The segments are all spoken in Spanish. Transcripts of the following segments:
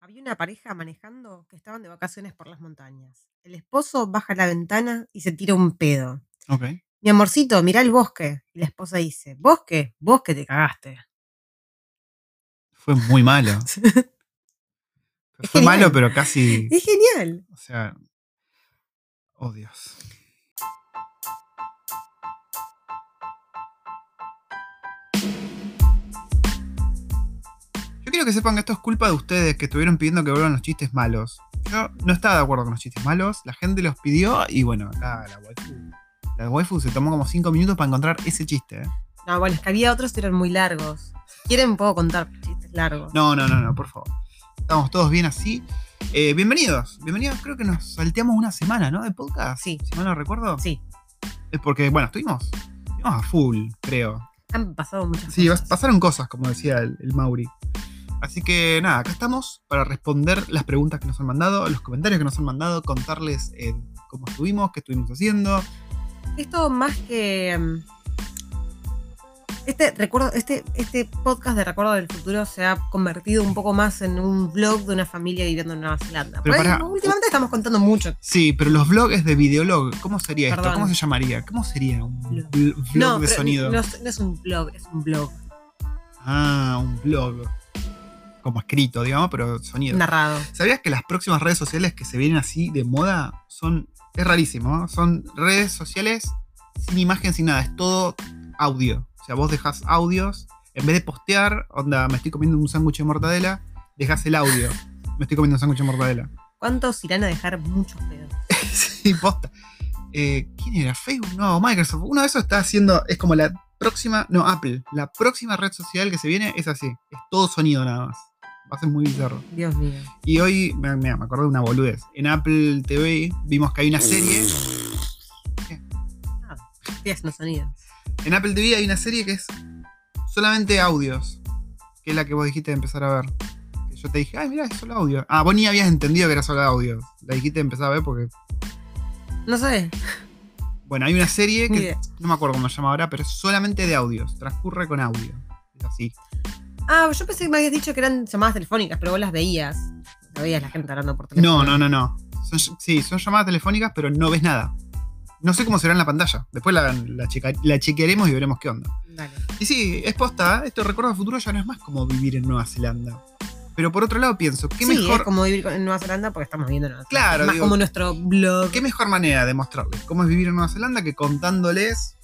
Había una pareja manejando que estaban de vacaciones por las montañas. El esposo baja la ventana y se tira un pedo. Ok. Mi amorcito, mirá el bosque. Y la esposa dice, ¿bosque? Bosque te cagaste. Fue muy malo. Fue genial. malo, pero casi. Es genial. O sea. Oh, Dios. Quiero que sepan que esto es culpa de ustedes que estuvieron pidiendo que vuelvan los chistes malos. Yo no estaba de acuerdo con los chistes malos, la gente los pidió y bueno, acá la waifu. La waifu se tomó como 5 minutos para encontrar ese chiste. ¿eh? No, bueno, es que había otros que eran muy largos. Si quieren, puedo contar chistes largos. No, no, no, no, por favor. Estamos todos bien así. Eh, bienvenidos, bienvenidos. Creo que nos salteamos una semana, ¿no? De podcast. Sí. Si mal no recuerdo. Sí, Es porque, bueno, estuvimos, estuvimos a full, creo. han pasado muchas Sí, cosas. pasaron cosas, como decía el, el Mauri. Así que nada, acá estamos para responder las preguntas que nos han mandado, los comentarios que nos han mandado, contarles eh, cómo estuvimos, qué estuvimos haciendo. Esto más que. mm, Este, recuerdo, este, este podcast de Recuerdo del Futuro se ha convertido un poco más en un vlog de una familia viviendo en Nueva Zelanda. Pero pará. últimamente estamos contando mucho. Sí, pero los vlogs de videolog. ¿Cómo sería esto? ¿Cómo se llamaría? ¿Cómo sería un vlog No, de pero sonido? No, es- no es un blog, es un blog Ah, un blog. Como escrito, digamos, pero sonido. narrado. ¿Sabías que las próximas redes sociales que se vienen así de moda son. Es rarísimo, ¿no? Son redes sociales sin imagen, sin nada. Es todo audio. O sea, vos dejas audios. En vez de postear, onda, me estoy comiendo un sándwich de mortadela, dejas el audio. Me estoy comiendo un sándwich de mortadela. ¿Cuántos irán a dejar muchos pedos? sí, posta. Eh, ¿Quién era? Facebook, no, Microsoft. Uno de esos está haciendo. Es como la próxima. No, Apple. La próxima red social que se viene es así. Es todo sonido nada más. Va a ser muy bizarro. Dios mío. Y hoy, mira, me acordé de una boludez. En Apple TV vimos que hay una serie. Estoy haciendo sonido. En Apple TV hay una serie que es solamente audios. Que es la que vos dijiste de empezar a ver. Que yo te dije, ay, mira, es solo audio. Ah, vos ni habías entendido que era solo audio. La dijiste de empezar a ver porque. No sé. Bueno, hay una serie que no me acuerdo cómo se llama ahora, pero es solamente de audios. Transcurre con audio. Es así. Ah, yo pensé que me habías dicho que eran llamadas telefónicas, pero vos las veías. La veías la gente hablando por teléfono. No, no, no, no. Son- sí, son llamadas telefónicas, pero no ves nada. No sé cómo será en la pantalla. Después la, la, checa- la chequearemos y veremos qué onda. Dale. Y sí, es posta, ¿eh? esto recuerdo del futuro ya no es más como vivir en Nueva Zelanda. Pero por otro lado pienso, ¿qué, sí, mejor, es como vivir en Nueva Zelanda porque estamos viviendo en Nueva Zelanda. Claro, Es más digo- como nuestro blog. ¿qué mejor manera de mostrarles cómo es vivir en Nueva Zelanda que contándoles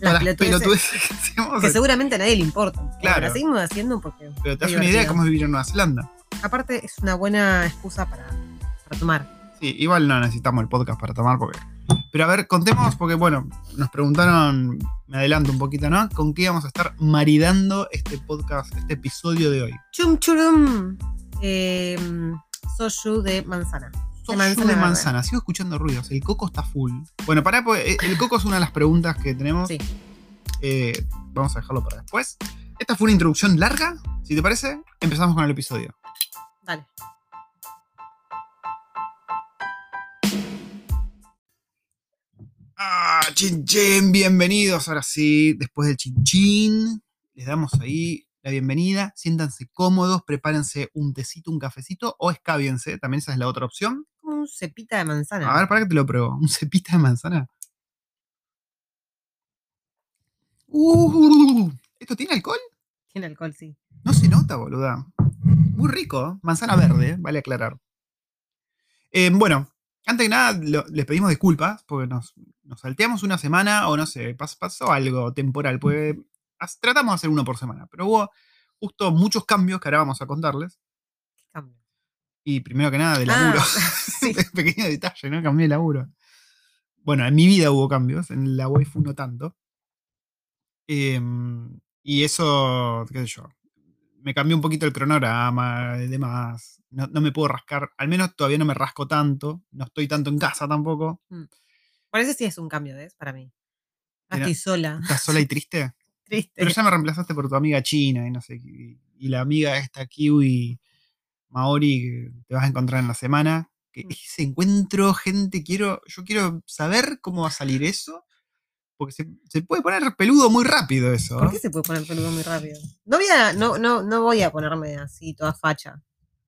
las las pelotudeces que hacemos? que seguramente a nadie le importa. Claro. La seguimos haciendo porque. Pero te das una idea de cómo es vivir en Nueva Zelanda. Aparte, es una buena excusa para, para tomar. Sí, igual no necesitamos el podcast para tomar porque... Pero a ver, contemos, porque bueno, nos preguntaron, me adelanto un poquito, ¿no? ¿Con qué vamos a estar maridando este podcast, este episodio de hoy? Chum churum. Eh, soju de manzana. Soju manzana de manzana, sigo escuchando ruidos, el coco está full. Bueno, pará, porque el coco es una de las preguntas que tenemos. Sí. Eh, vamos a dejarlo para después. Esta fue una introducción larga, si te parece, empezamos con el episodio. Dale. Ah, chin chin, bienvenidos. Ahora sí, después del chin chin, les damos ahí la bienvenida. Siéntanse cómodos, prepárense un tecito, un cafecito o escábiense, también esa es la otra opción. Un cepita de manzana. A ver, para que te lo pruebo. ¿Un cepita de manzana? Uh, ¿Esto tiene alcohol? Tiene alcohol, sí. No se nota, boluda. Muy rico. ¿eh? Manzana verde, vale aclarar. Eh, bueno, antes que nada, lo- les pedimos disculpas porque nos, nos salteamos una semana o no sé, pas- pasó algo temporal. Porque as- tratamos de hacer uno por semana, pero hubo justo muchos cambios que ahora vamos a contarles. Y primero que nada, de Ah, laburo. sí. Pequeño detalle, ¿no? Cambié de laburo. Bueno, en mi vida hubo cambios, en la waifu no tanto. Em, y eso, qué sé yo, me cambió un poquito el cronograma y demás. No, no me puedo rascar, al menos todavía no me rasco tanto, no estoy tanto en casa tampoco. Parece sí es un cambio, ¿ves? Para mí. Mira. estoy sola. ¿Estás sola y triste? Triste. Pero ya me reemplazaste por tu amiga china y no sé, y, y la amiga esta kiwi Maori que te vas a encontrar en la semana. Que Mm. ese encuentro, gente, quiero, yo quiero saber cómo va a salir eso. Porque se, se puede poner peludo muy rápido eso. ¿Por ¿no? qué se puede poner peludo muy rápido? No voy a, no, no, no voy a ponerme así toda facha.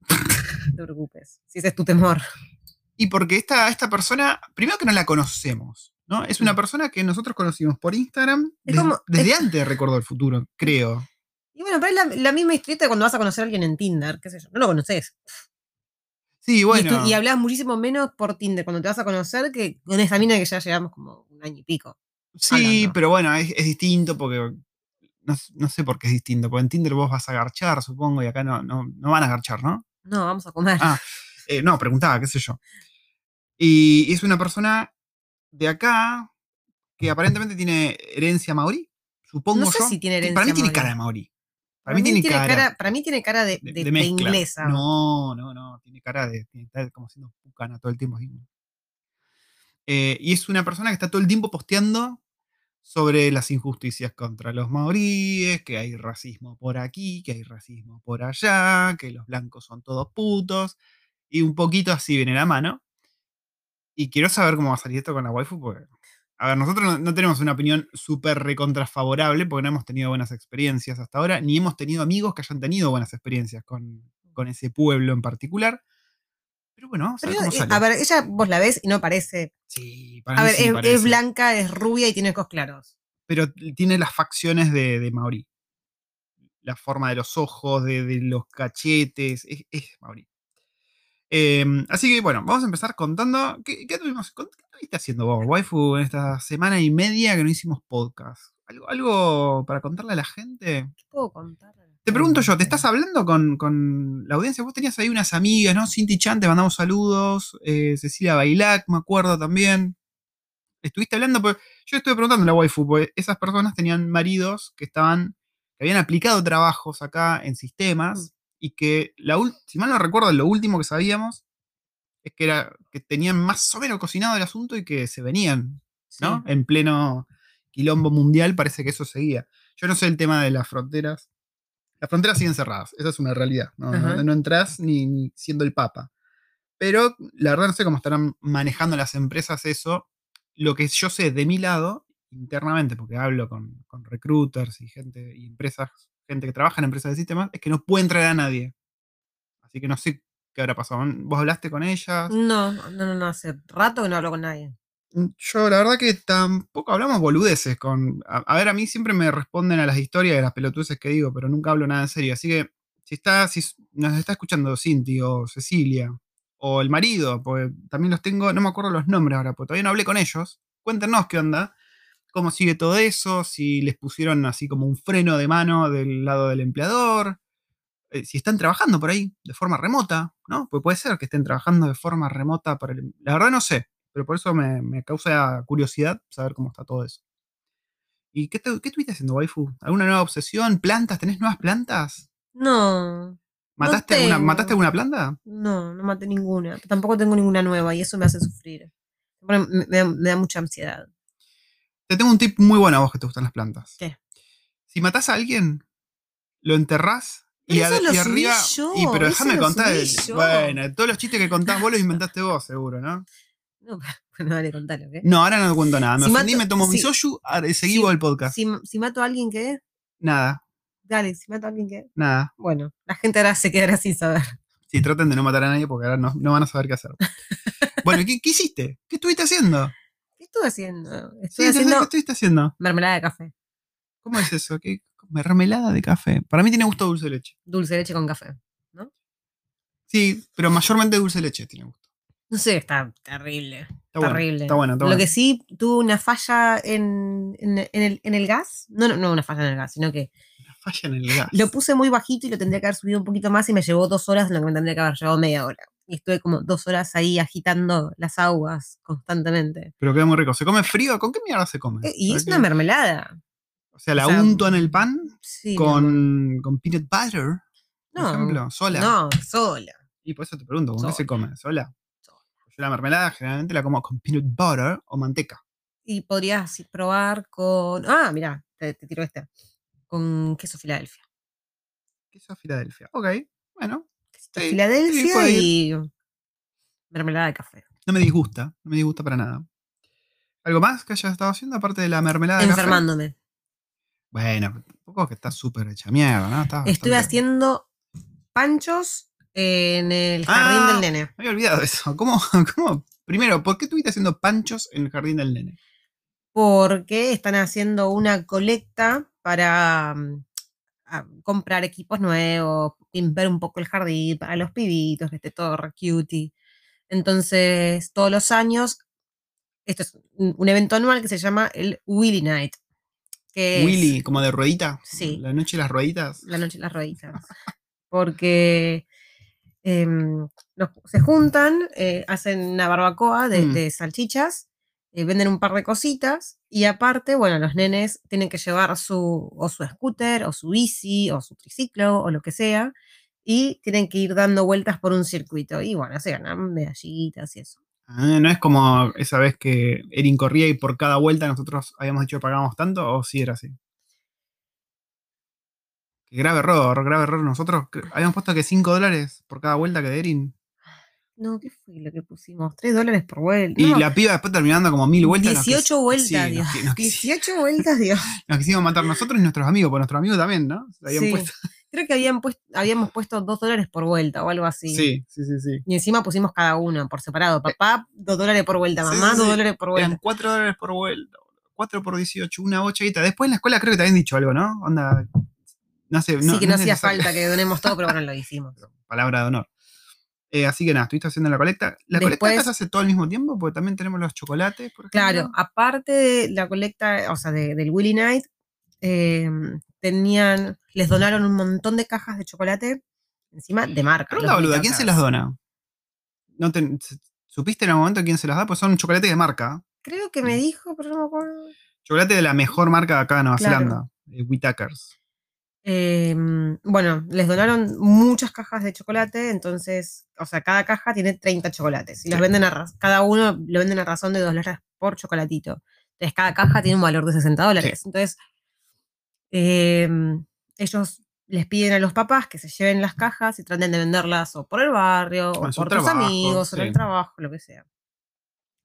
No te preocupes. Si ese es tu temor. Y porque esta, esta persona, primero que no la conocemos, ¿no? Es una persona que nosotros conocimos por Instagram como- desde es- antes de Recuerdo del Futuro, creo. Y bueno, pero es la, la misma historia de cuando vas a conocer a alguien en Tinder, qué sé yo. No lo conoces. Sí, Y, bueno. tú- y hablas muchísimo menos por Tinder cuando te vas a conocer que con esa mina que ya llevamos como un año y pico. sí, hablando. pero bueno, es, es distinto porque. No, no sé por qué es distinto, porque en Tinder vos vas a garchar, supongo, y acá no, no, no van a garchar, ¿no? No, vamos a comer. Ah, Eh, no, preguntaba, qué sé yo. Y es una persona de acá que aparentemente tiene herencia maorí, supongo No sé yo. si tiene Para mí herencia tiene cara de maorí. Para, mí tiene, cara, para mí tiene cara de, de, de- de de mezcla. inglesa. No, no, no. Tiene cara de, estar como siendo pucana todo el tiempo. Eh, y es una persona que está todo el tiempo posteando sobre las injusticias contra los maoríes, que hay racismo por aquí, que hay racismo por allá, que los blancos son todos putos. Y un poquito así viene la mano. Y quiero saber cómo va a salir esto con la waifu, porque. A ver, nosotros no, no tenemos una opinión súper recontrafavorable, porque no hemos tenido buenas experiencias hasta ahora, ni hemos tenido amigos que hayan tenido buenas experiencias con, con ese pueblo en particular. Pero bueno, vamos a ver cómo eh, sale. a ver, ella vos la ves y no parece. sí, para A ver, sí es, parece. es blanca, es rubia y tiene ojos claros. Pero tiene las facciones de, de Maori. La forma de los ojos, de, de los cachetes, es, es Maori. Eh, así que bueno, vamos a empezar contando. ¿Qué, qué tuvimos, qué estuviste haciendo vos, waifu, en esta semana y media que no hicimos podcast? ¿Algo, algo para contarle a la gente? ¿Qué puedo contar? Te pregunto yo, ¿te estás hablando con, con la audiencia? Vos tenías ahí unas amigas, ¿no? Cinti Chan, te mandamos saludos. eh, Cecilia Bailac, me acuerdo también. Estuviste hablando, pues yo estuve preguntando a la waifu, porque esas personas tenían maridos que estaban, que habían aplicado trabajos acá en sistemas y que, la si mal no recuerdo, lo último que sabíamos es que era que tenían más o menos cocinado el asunto y que se venían, ¿no? Sí. En pleno quilombo mundial parece que eso seguía. Yo no sé el tema de las fronteras. Las fronteras siguen cerradas, esa es una realidad. No, no, Ajá. no entras ni, ni siendo el papa. Pero la verdad no sé cómo estarán manejando las empresas eso. Lo que yo sé de mi lado, internamente, porque hablo con, con recruiters y gente y empresas, gente que trabaja en empresas de sistemas, es que no puede entrar a nadie. Así que no sé qué habrá pasado. ¿Vos hablaste con ellas? No, no, no, no, hace rato que no hablo con nadie. Yo, la verdad que tampoco hablamos boludeces con. A, a ver, a mí siempre me responden a las historias de las pelotudeces que digo, pero nunca hablo nada en serio. Así que, si está, si nos está escuchando Cinti o Cecilia, o el marido, porque también los tengo, no me acuerdo los nombres ahora, porque todavía no hablé con ellos. Cuéntenos qué onda, cómo sigue todo eso, si les pusieron así como un freno de mano del lado del empleador, eh, si están trabajando por ahí de forma remota, ¿no? Pues puede ser que estén trabajando de forma remota para el. La verdad no sé, pero por eso me, me causa curiosidad saber cómo está todo eso. ¿Y qué, te- qué estuviste haciendo, waifu? ¿Alguna nueva obsesión? ¿Plantas? ¿Tenés nuevas plantas? No, ¿Mataste, alguna. ¿Mataste alguna planta? no, no maté ninguna. Tampoco tengo ninguna nueva y eso me hace sufrir. Me da mucha ansiedad. Te tengo un tip muy bueno a vos que te gustan las plantas. ¿Qué? Si matás a alguien, lo enterrás y, eso a- lo y subí arriba. yo, y pero déjame lo contar. el- bueno, todos los chistes que contás vos los inventaste vos, seguro, ¿no? No, bueno, dale, contalo, ¿qué? No, ahora no te cuento nada. Me Si ofendí, mato- me tomo mi soju, si- vos el podcast. Si, si mato a alguien, ¿qué? Nada, Dale, si mato a alguien, ¿qué? nada. Bueno, la gente ahora se quedará sin saber. Sí, traten de no matar a nadie porque ahora no, no van a saber qué hacer. bueno, ¿qué, qué hiciste? ¿Qué estuviste haciendo? ¿Qué estuve haciendo? Sí, Estoy ¿qué haciendo estuviste haciendo? mermelada de café. ¿Cómo es eso? ¿Qué? Mermelada de café. Para mí tiene gusto dulce de leche. Dulce de leche con café. Sí, pero mayormente dulce de leche tiene gusto. No sé, está terrible. Está bueno. terrible. Está bueno, está Lo que sí, tuve una falla en, en- en el, en el gas. No, no, no una falla en el gas, sino que Una falla en el gas. lo puse muy bajito y lo tendría que haber subido un poquito más y me llevó dos horas en lo que me tendría que haber llevado media hora. Y estuve como dos horas ahí agitando las aguas constantemente. Pero queda muy rico. ¿Se come frío? ¿Con qué mierda se come? Eh, Y ¿Sabes es una mermelada. O sea, la o sea, unto en el pan Sí, mi amor. con, con peanut butter, por No, ejemplo, sola. No, sola. Y por eso te pregunto, ¿con qué se come? ¿Sola? Sola. Yo la mermelada generalmente la como con peanut butter o manteca. Y podrías probar con. Ah, mira, te, te tiro esta. Con queso Filadelfia. Queso Filadelfia. Ok, bueno. Sí, Filadelfia y mermelada de café. No me disgusta, no me disgusta para nada. ¿Algo más que hayas estado haciendo aparte de la mermelada de café? Enfermándome. Bueno, tampoco que estás súper hecha mierda, ¿no? Estoy bastante- haciendo panchos En el jardín Ah. del nene. Me había olvidado eso. ¿Cómo, cómo? Primero, ¿por qué estuviste haciendo panchos en el jardín del nene? Porque están haciendo una colecta para mm, a- comprar equipos nuevos, limpiar un poco el jardín para los pibitos, que esté todo re cutie. Entonces, todos los años, esto es un evento anual que se llama el Willy Night. Que es- Willy, como de ruedita. Sí. La noche de las rueditas. La noche de las rueditas. Porque em, se juntan, eh, hacen una barbacoa de, Mm. de salchichas, eh, venden un par de cositas y aparte, bueno, los nenes tienen que llevar su, o su scooter, o su bici, o su triciclo, o lo que sea, y tienen que ir dando vueltas por un circuito. Y bueno, se ganan medallitas y eso. Ah, ¿No es como esa vez que Erin corría y por cada vuelta nosotros habíamos dicho que pagábamos tanto? ¿O sí era así? Qué grave error, grave error. Nosotros habíamos puesto que 5 dólares por cada vuelta que de Erin. No, ¿qué fue lo que pusimos? ¿3 dólares por vuelta? Y No, la piba después terminando como mil vueltas. nos quis- 18 vueltas, sí, Dios. nos, quis- 18 vueltas, Dios. nos quisimos matar nosotros y nuestros amigos, porque nuestros amigos también, ¿no? Se habían Sí. puesto- Creo que habían puesto, habíamos puesto dos dólares por vuelta o algo así. Sí, sí, sí, sí. Y encima pusimos cada uno por separado. Papá, dos dólares por vuelta. Mamá, sí, dos sí. dólares por Eran vuelta. 4 dólares por vuelta. 4 por 18, una bochadita. Después en la escuela creo que te habían dicho algo, ¿no? Onda. No sé. sí, que no, hacía necesario. falta que donemos todo, pero bueno, lo hicimos. Palabra de honor. Eh, así que nada, estuviste haciendo la colecta. ¿La colecta Después- acá se hace todo al mismo tiempo? Porque también tenemos los chocolates, por ejemplo. Claro, aparte de la colecta, o sea, de- del Willy Night, eh, tenían, les donaron un montón de cajas de chocolate, encima de marca. Pregunta los boluda, ¿quién se las dona? ¿No te- ¿Supiste en algún momento quién se las da? Pues son chocolate de marca. Creo que me dijo, pero no me acuerdo. Chocolate de la mejor marca de acá de Nueva Claro. Zelanda. eh, Whitakers. Eh, bueno, les donaron muchas cajas de chocolate, entonces, o sea, cada caja tiene 30 chocolates y los Sí. venden a cada uno lo venden a razón de 2 dólares por chocolatito. Entonces, cada caja tiene un valor de 60 dólares. Entonces, eh, ellos les piden a los papás que se lleven las cajas y traten de venderlas o por el barrio, O por trabajo, amigos, o en el trabajo, lo que sea.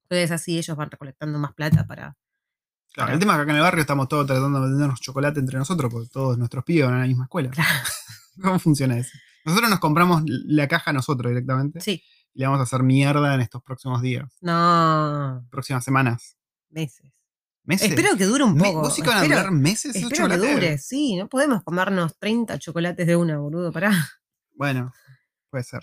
Entonces, así ellos van recolectando más plata para. Claro, el tema es que acá en el barrio estamos todos tratando de vendernos chocolate entre nosotros, porque todos nuestros pibes van a la misma escuela. ¿Cómo funciona eso? Nosotros nos compramos la caja nosotros directamente Sí, y le vamos a hacer mierda en estos próximos días, no, próximas semanas. meses. ¿Meses? Espero que dure un poco. ¿Vos sí que van a espero- durar meses esos Espero que dure, sí, no podemos comernos 30 chocolates de una, boludo, pará. Bueno, puede ser.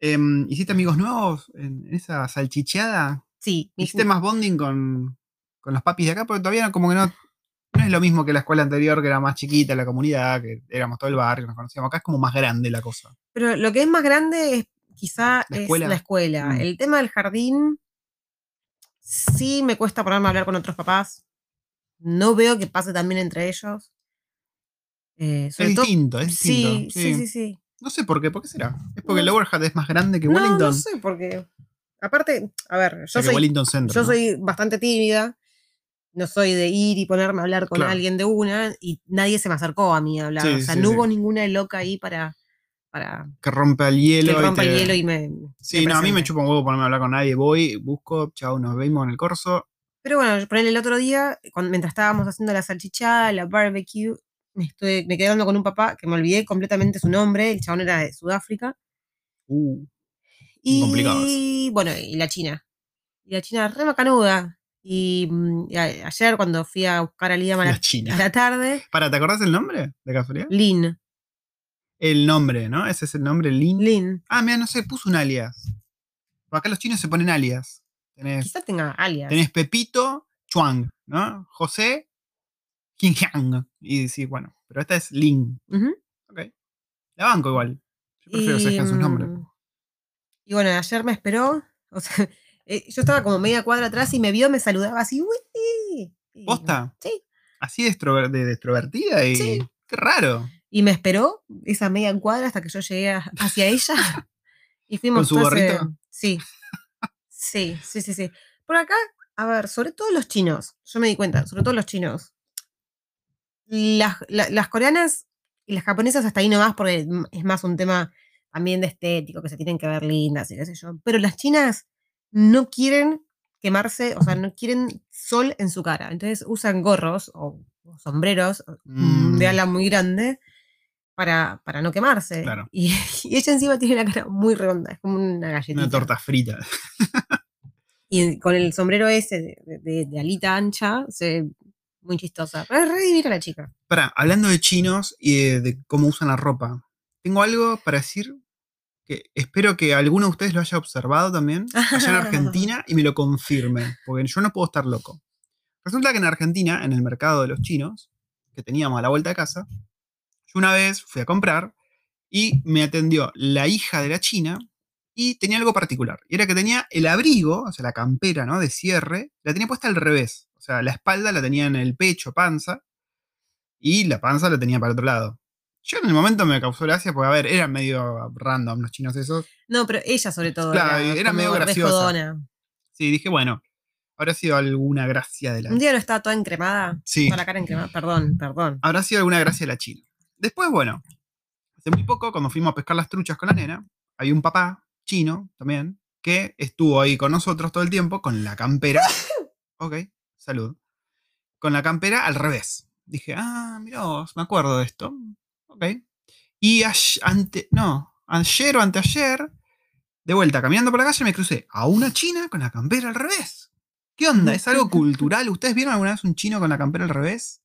Em, ¿Hiciste amigos nuevos en esa salchicheada? Sí, mi- ¿Hiciste más bonding con, con los papis de acá? Porque todavía no- como que no, no es lo mismo que la escuela anterior, que era más chiquita la comunidad, que éramos todo el barrio, nos conocíamos. Acá es como más grande la cosa. pero lo que es más grande es quizá ¿La es escuela? la escuela. Mm. El tema del jardín, sí me cuesta ponerme a hablar con otros papás. No veo que pase también entre ellos. Eh, Es distinto, es distinto. sí, sí, sí, sí. No sé por qué, ¿por qué será? ¿Es porque No. Lower Hat es más grande que Wellington? no sé, porque. Aparte, a ver, O yo sea, soy Wellington Center. Yo ¿no? soy bastante tímida, no soy de ir y ponerme a hablar con Claro. alguien de una, y nadie se me acercó a mí a hablar. Sí, o sea, sí, no sí. hubo ninguna loca ahí para, para Que rompe el que hielo. y rompa el hielo y me. Sí, me no, a mí me chupa un huevo ponerme a hablar con nadie. Voy, busco, chao, nos vemos en el corso. Pero bueno, por el otro día, cuando, mientras estábamos haciendo la salchichada, la barbecue, me, estuve, me quedé hablando con un papá que me olvidé completamente su nombre, el chabón era de Sudáfrica. Uh, Y bueno, y la China. Y la China re macanuda. Y, mm, y a- ayer cuando fui a buscar a Liam a la la, a China. la tarde, Para, ¿te acordás el nombre? ¿De casualidad? Lin, El nombre, ¿no? Ese es el nombre, Lin. Lin, Ah, mira, no sé, puso un alias. Acá los chinos se ponen alias. Tenés, quizás tenga alias. tenés Pepito Chuang, ¿no? José Qingyang. Y sí, bueno, pero esta es Lin. Ujú. Ok. La banco igual. Yo prefiero que se sus nombres. mm, Y bueno, ayer me esperó. O sea, eh, yo estaba como media cuadra atrás y me vio, me saludaba así. "Uy". Y- ¿Posta? Sí. Así de, extrover- de- extrovertida y. Sí. Qué raro. Y me esperó esa media cuadra hasta que yo llegué a- hacia ella. Y fuimos ¿Con su todo ese- gorrito? Sí. Sí, sí, sí, sí. Por acá, a ver, sobre todo los chinos. Yo me di cuenta, sobre todo los chinos. Las, la- las coreanas y las japonesas hasta ahí nomás, porque es más un tema también de estético, que se tienen que ver lindas y qué sé yo. Pero las chinas no quieren quemarse, o sea, no quieren sol en su cara. Entonces usan gorros o, o sombreros mm, de Mm. ala muy grande para, para no quemarse. Claro. Y, y ella encima tiene la cara muy redonda, es como una galletita. Una torta frita. Y con el sombrero ese de, de- de alita ancha, se muy chistosa. Pero es re divina la chica. Pará, hablando de chinos y de, de cómo usan la ropa, tengo algo para decir que espero que alguno de ustedes lo haya observado también allá en Argentina y me lo confirme, porque yo no puedo estar loco. Resulta que en Argentina, en el mercado de los chinos, que teníamos a la vuelta de casa, yo una vez fui a comprar y me atendió la hija de la china y tenía algo particular. Y era que tenía el abrigo, o sea, la campera, ¿no? De cierre, la tenía puesta al revés. O sea, la espalda la tenía en el pecho, panza, y la panza la tenía para otro lado. Yo en el momento me causó gracia porque, a ver, eran medio random los chinos esos. No, pero ella sobre todo. Claro, era, medio graciosa. jodona. Sí, dije, bueno, habrá sido alguna gracia de la Un día no estaba toda encremada. Sí. Toda la cara encremada. Perdón, perdón. habrá sido alguna gracia de la China. Después, bueno, hace muy poco, cuando fuimos a pescar las truchas con la nena, hay un papá chino también que estuvo ahí con nosotros todo el tiempo con la campera. Ok, salud. Con la campera al revés. Dije, ah, mirá vos, me acuerdo de esto. Ok. Y ayer, ante, no, ayer o anteayer, de vuelta caminando por la calle, me crucé a una china con la campera al revés. ¿Qué onda? ¿Es algo cultural? ¿Ustedes vieron alguna vez un chino con la campera al revés?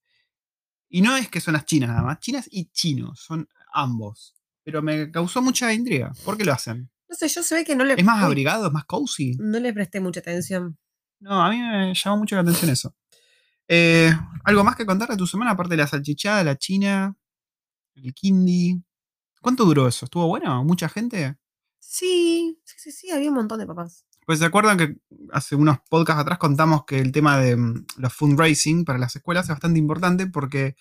Y no es que son las chinas nada más, chinas y chinos, son ambos. Pero me causó mucha intriga. ¿Por qué lo hacen? No sé, yo se ve que no le. ¿Es más abrigado? ¿Es más cozy? No le presté mucha atención. No, a mí me llamó mucho la atención eso. Eh, ¿Algo más que contar de tu semana? Aparte de la salchichada, la china, el kindi. ¿Cuánto duró eso? ¿Estuvo bueno? ¿Mucha gente? Sí, sí, sí, sí, había un montón de papás. Pues se acuerdan que hace unos podcasts atrás contamos que el tema de mm, los fundraising para las escuelas es bastante importante porque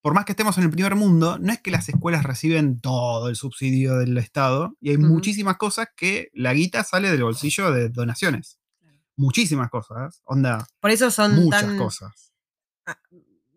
por más que estemos en el primer mundo, no es que las escuelas reciben todo el subsidio del Estado y hay muchísimas cosas que la guita sale del bolsillo de donaciones. Muchísimas cosas. Onda, Por eso son muchas tan. cosas.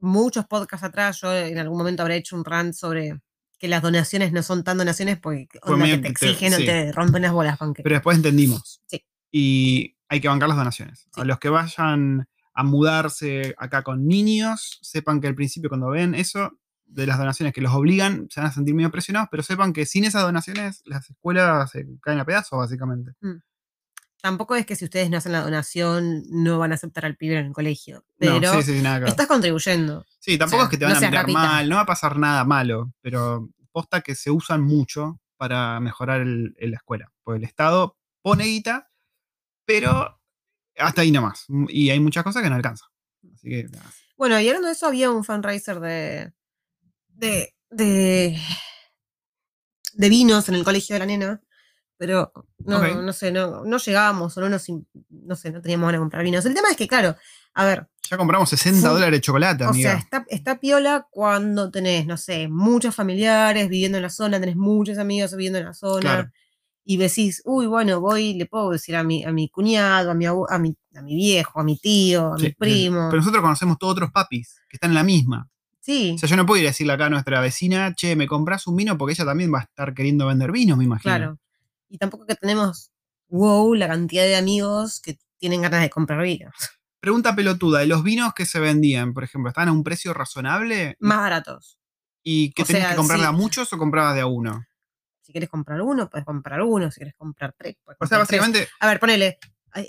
Muchos podcasts atrás, yo en algún momento habré hecho un rant sobre que las donaciones no son tan donaciones porque Fue onda, que te exigen sí. o te rompen las bolas con que. Pero después entendimos. Sí. Y hay que bancar las donaciones. A los que vayan a mudarse acá con niños, sepan que al principio cuando ven eso, de las donaciones que los obligan, se van a sentir medio presionados, pero sepan que sin esas donaciones las escuelas se caen a pedazos, básicamente. Tampoco es que si ustedes no hacen la donación no van a aceptar al pibe en el colegio. Pero no, sí, sí, nada estás contribuyendo. Sí, tampoco o sea, es que te no van a mirar mal, no va a pasar nada malo, pero posta que se usan mucho para mejorar el- el- la escuela. Porque el Estado pone guita, pero hasta ahí nomás. Y hay muchas cosas que no alcanzan. Así que nada. Bueno, y hablando de eso, había un fundraiser de. de. de. de vinos en el colegio de la nena. Pero no, no sé, no, no llegábamos o no nos. no sé, no teníamos ganas de comprar vinos. El tema es que, claro, a ver, Ya compramos 60 Fu- dólares de chocolate, o amiga. sea, está, está piola cuando tenés, no sé, muchos familiares viviendo en la zona, tenés muchos amigos viviendo en la zona. Claro. Y decís, uy, bueno, voy, le puedo decir a mi, a mi cuñado, a mi, abu- a, mi, a mi viejo, a mi tío, a Sí, mi primo. Pero nosotros conocemos todos otros papis que están en la misma. sí, O sea, yo no puedo ir a decirle acá a nuestra vecina, che, me compras un vino porque ella también va a estar queriendo vender vinos, me imagino. claro. Y tampoco que tenemos, wow, la cantidad de amigos que tienen ganas de comprar vinos. Pregunta pelotuda, de los vinos que se vendían, por ejemplo, ¿estaban a un precio razonable? Más baratos. ¿Y que tenías sea, que comprarle sí. a muchos o comprabas de a uno? Si quieres comprar uno, puedes comprar uno. Si quieres comprar tres, puedes O sea, comprar tres. básicamente, A ver, ponele.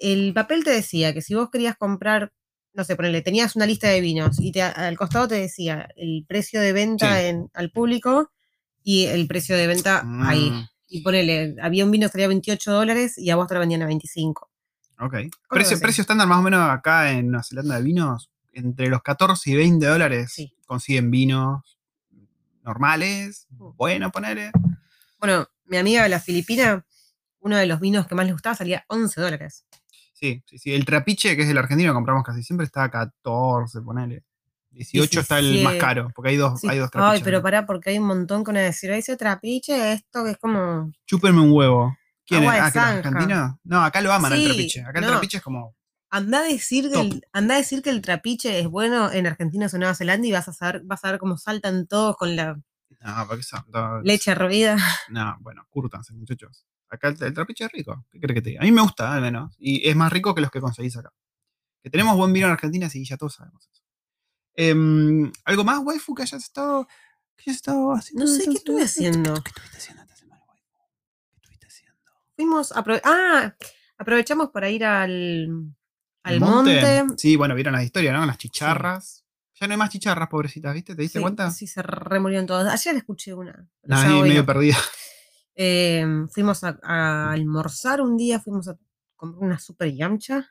El papel te decía que si vos querías comprar, no sé, ponele, tenías una lista de vinos y te- al costado te decía el precio de venta Sí. en, al público y el precio de venta ahí. Y ponele, había un vino que salía 28 dólares y a vos te lo vendían a 25. ok. Precio, estándar más o menos acá en Nueva Zelanda de vinos, entre los 14 y 20 dólares Sí. consiguen vinos normales, Mm. bueno, ponele. Bueno, mi amiga de la Filipina, uno de los vinos que más le gustaba salía 11 dólares. Sí, sí, sí. El trapiche, que es el argentino compramos casi siempre, está a 14, ponele. 18 está el más 17. caro, porque hay dos, Sí. hay dos trapiches. Ay, pero pará, porque hay un montón con decir, ese trapiche, esto que es como. Chúpenme un huevo. ¿Quién Agua es? de Ah, ¿que los zanja. argentinos? No, acá lo aman Sí, trapiche. Acá el no. trapiche es como. Anda a decir que el, anda a decir que el trapiche es bueno en Argentina o Nueva Zelanda y vas a saber, vas a ver cómo saltan todos con la No, porque son. no, leche hervida. No, bueno, curtanse, muchachos. Acá el, el trapiche es rico. ¿Qué crees que te diga? A mí me gusta, al menos. Y es más rico que los que conseguís acá. Que tenemos buen vino en Argentina, sí, ya todos sabemos eso. Em, ¿Algo más, waifu, que hayas estado? ¿Qué has estado haciendo? No sé qué estuve haciendo. ¿Qué estuviste haciendo esta semana, waifu? ¿Qué estuviste haciendo? Fuimos, aprove- ah, aprovechamos para ir al, al ¿El monte. Sí, bueno, vieron las historias, ¿no? Las chicharras. Ya no hay más chicharras, pobrecitas, ¿viste? ¿Te diste Sí, cuenta? Sí, se remurieron todos. Ayer escuché una. hoy medio no. perdida. Eh, fuimos a, a almorzar un día, fuimos a comprar una super yamcha.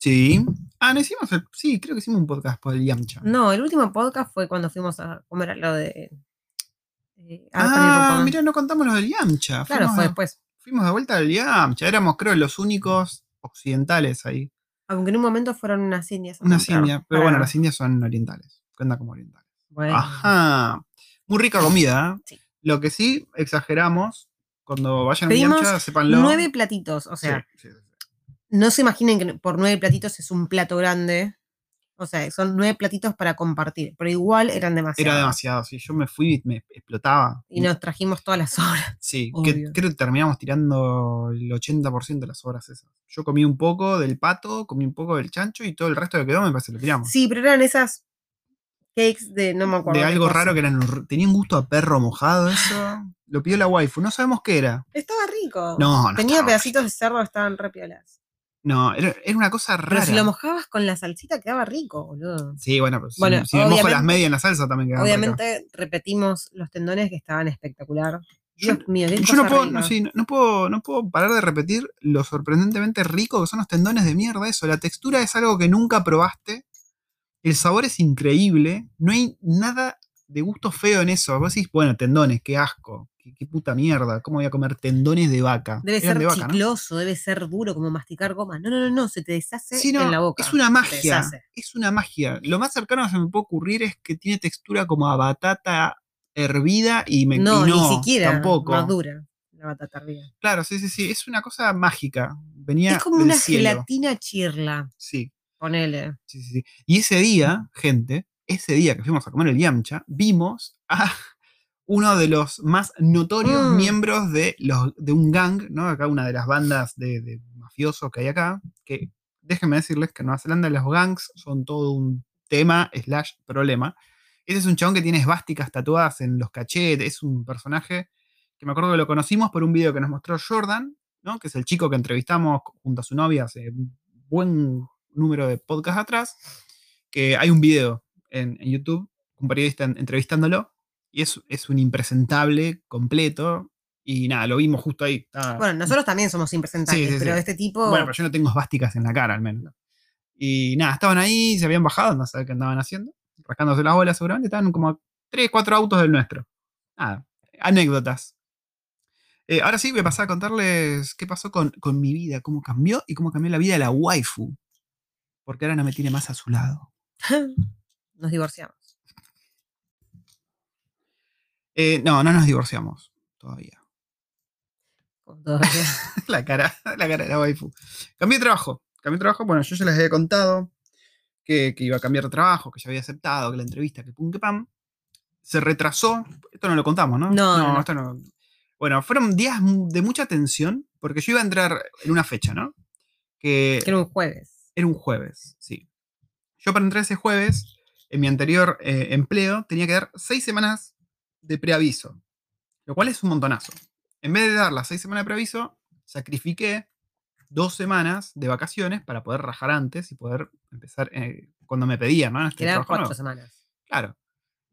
Sí. Ah, no hicimos el. Sí, creo que hicimos un podcast por el Yamcha. No, el último podcast fue cuando fuimos a comer a lo de. eh, a Ah, mira, no contamos lo del Yamcha. Claro, fuimos, fue a- después. fuimos de vuelta al Yamcha. Éramos, creo, los únicos occidentales ahí. Aunque en un momento fueron unas indias. a Unas indias. Pero para- bueno, las indias son orientales. Cuenta como orientales. Bueno, Ajá. Muy rica comida. ¿eh? Sí. Lo que sí, exageramos. Cuando vayan al Pedimos Yamcha, sépanlo. nueve platitos. O sea, sí, sí. No se imaginen que por nueve platitos es un plato grande. O sea, son nueve platitos para compartir. Pero igual eran demasiados. Era demasiado. Sí, yo me fui y me explotaba. Y nos trajimos todas las horas. Sí, que creo que terminamos tirando el 80% de las horas esas. Yo comí un poco del pato, comí un poco del chancho y todo el resto que quedó me parece lo tiramos. Sí, pero eran esas cakes de. No me acuerdo. de algo cosa. raro que eran. hor- Tenía un gusto a perro mojado eso. Lo pidió la waifu. No sabemos qué era. Estaba rico. No, no Tenía pedacitos de cerdo que estaban re piolas. No, era, era una cosa Pero rara. si lo mojabas con la salsita quedaba rico, boludo. Sí, bueno, pero si- Bueno, si, me mojo las medias en la salsa también quedan ricas. Obviamente repetimos los tendones que estaban espectacular. Yo- Dios mío, qué Yo no puedo, rica. no, sí, no- no puedo, no puedo parar de repetir lo sorprendentemente rico que son los tendones de mierda. Eso, la textura es algo que nunca probaste. El sabor es increíble. No hay nada de gusto feo en eso. Vos decís, bueno, tendones, qué asco. Qué, qué puta mierda. ¿Cómo voy a comer tendones de vaca? Debe Eran ser de vaca, ¿no? chicloso, debe ser duro como masticar goma. No, no, no, no, se te deshace Sí, no, en la boca. es una magia. Es una magia. Lo más cercano que se me puede ocurrir es que tiene textura como a batata hervida y me No, y ni siquiera. Tampoco. Más dura la batata hervida. Claro, sí, sí, sí. Es una cosa mágica. Venía Es como del una cielo. gelatina chirla. Sí, Ponele. sí, sí, sí. Y ese día, gente, ese día que fuimos a comer el yamcha, vimos a uno de los más notorios Mm. miembros de, los, de un gang, ¿no? Acá una de las bandas de, de mafiosos que hay acá, que déjenme decirles que en Nueva Zelanda los gangs son todo un tema slash problema. Ese es un chabón que tiene esvásticas tatuadas en los cachetes, es un personaje que me acuerdo que lo conocimos por un video que nos mostró Jordan, ¿no? que es el chico que entrevistamos junto a su novia hace un buen número de podcasts atrás, que hay un video en, en YouTube, un periodista en- entrevistándolo, y es, es un impresentable completo, y nada, lo vimos justo ahí. Bueno, nosotros también somos impresentables, Sí, sí, pero sí. este tipo. bueno, pero yo no tengo esvásticas en la cara, al menos. Y nada, estaban ahí, se habían bajado, no sé qué andaban haciendo, rascándose las bolas seguramente, estaban como 3, 4 autos del nuestro. Nada, anécdotas. Eh, ahora sí, voy a pasar a contarles qué pasó con, con mi vida, cómo cambió y cómo cambió la vida de la waifu. Porque ahora no me tiene más a su lado. Nos divorciamos. Eh, no, no nos divorciamos todavía. Todavía. la cara, la cara de la waifu. Cambié de trabajo. Cambié de trabajo, bueno, yo ya les había contado que, que iba a cambiar de trabajo, que ya había aceptado, que la entrevista, que pum, que pam. Se retrasó. Esto no lo contamos, ¿no? No, no, no. esto no. Bueno, fueron días de mucha tensión, porque yo iba a entrar en una fecha, ¿no? Que que era un jueves. era un jueves, sí. Yo para entrar ese jueves, en mi anterior eh, empleo, tenía que dar seis semanas de preaviso, lo cual es un montonazo. En vez de dar las seis semanas de preaviso, sacrifiqué dos semanas de vacaciones para poder rajar antes y poder empezar eh, cuando me pedían, ¿no? Este eran cuatro nuevo. semanas. Claro.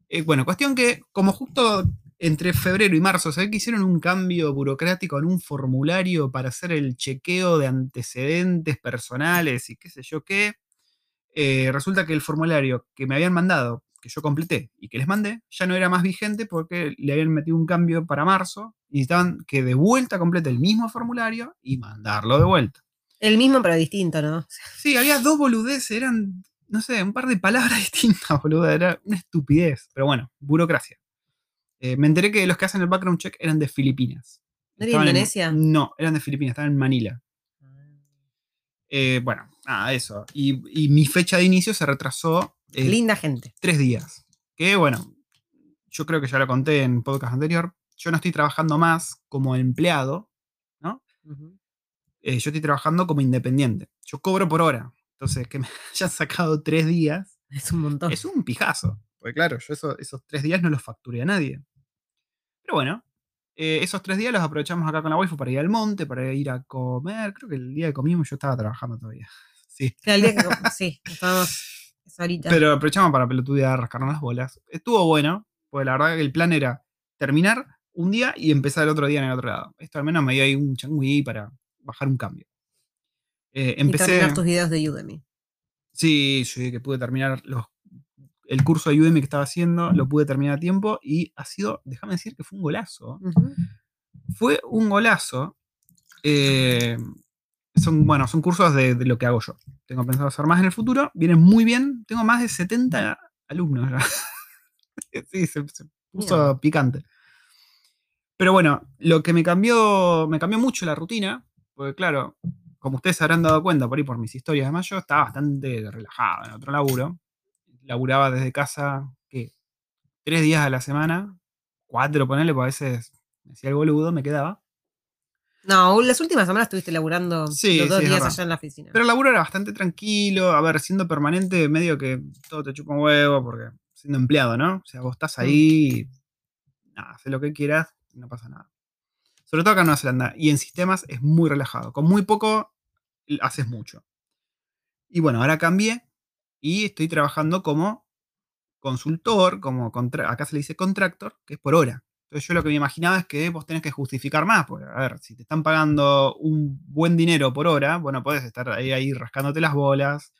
Eh, bueno, cuestión que, como justo entre febrero y marzo, se ve que hicieron un cambio burocrático en un formulario para hacer el chequeo de antecedentes personales y qué sé yo qué. eh, resulta que el formulario que me habían mandado, que yo completé y que les mandé, ya no era más vigente porque le habían metido un cambio para marzo y necesitaban que de vuelta complete el mismo formulario y mandarlo de vuelta. El mismo, pero distinto, ¿no? Sí, había dos boludeces, eran, no sé, un par de palabras distintas, boludo, era una estupidez. Pero bueno, burocracia. Eh, me enteré que los que hacen el background check eran de Filipinas. ¿No era en- Indonesia? no, eran de Filipinas, estaban en Manila. Eh, bueno, nada, eso. Y, y mi fecha de inicio se retrasó eh, Linda gente. tres días. Que bueno, yo creo que ya lo conté en podcast anterior. Yo no estoy trabajando más como empleado, Ujú. eh, yo estoy trabajando como independiente. Yo cobro por hora. Entonces, que me hayan sacado tres días Es un montón. es un pijazo. Porque claro, yo eso- esos tres días no los facturé a nadie. Pero bueno, eh, esos tres días los aprovechamos acá con la waifu para ir al monte, para ir a comer. Creo que el día que comimos yo estaba trabajando todavía. Sí. Que el día que. sí, estábamos. Es ahorita. Pero aprovechamos para pelotudear, rascarnos las bolas. Estuvo bueno, porque la verdad que el plan era terminar un día y empezar el otro día en el otro lado. Esto al menos me dio ahí un changüí para bajar un cambio. Eh, y empecé. terminar tus videos de Udemy. Sí, sí, que pude terminar los, el curso de Udemy que estaba haciendo, lo pude terminar a tiempo y ha sido, déjame decir que fue un golazo. Fue un golazo. Eh, son, bueno, son cursos de, de lo que hago yo. Tengo pensado hacer más en el futuro. Vienen muy bien. Tengo más de 70 alumnos ya. sí, se, se puso Bien. picante. Pero bueno, lo que me cambió, me cambió mucho la rutina, porque claro, como ustedes se habrán dado cuenta por ahí por mis historias, además yo estaba bastante relajado en otro laburo. Laburaba desde casa, ¿qué? Tres días a la semana, cuatro, ponele, porque a veces me hacía el boludo, me quedaba. No, las últimas semanas estuviste laburando Sí, los dos sí, días allá en la oficina. Pero el laburo era bastante tranquilo, a ver, siendo permanente, medio que todo te chupa un huevo, porque siendo empleado, ¿no? O sea, vos estás ahí y nada, haces lo que quieras, y no pasa nada. Sobre todo acá en Nueva Zelanda. Y en sistemas es muy relajado. Con muy poco haces mucho. Y bueno, ahora cambié y estoy trabajando como consultor, como contra- acá se le dice contractor, que es por hora. Entonces yo lo que me imaginaba es que vos tenés que justificar más, porque a ver, si te están pagando un buen dinero por hora, bueno, podés estar ahí, ahí rascándote las bolas.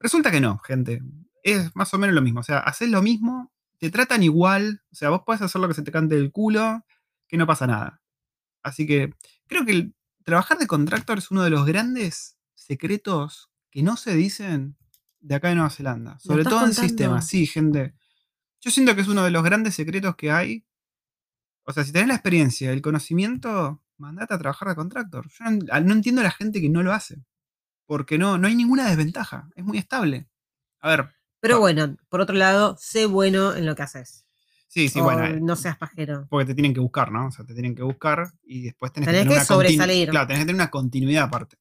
Resulta que no, gente. Es más o menos lo mismo. O sea, haces lo mismo, te tratan igual. O sea, vos podés hacer lo que se te cante del culo, que no pasa nada. Así que creo que el trabajar de contractor es uno de los grandes secretos que no se dicen de acá de Nueva Zelanda. Sobre todo en sistemas. Sí, gente. Yo siento que es uno de los grandes secretos que hay. O sea, si tenés la experiencia, el conocimiento, mandate a trabajar de contractor. Yo no, no entiendo a la gente que no lo hace. Porque no, no hay ninguna desventaja. Es muy estable. A ver, Pero bueno, por otro lado, sé bueno en lo que haces. sí, sí, O bueno. eh, no seas pajero. Porque te tienen que buscar, ¿no? O sea, te tienen que buscar y después tenés, Tenés que que tener continu- sobresalir. Claro, tenés que tener una continuidad aparte.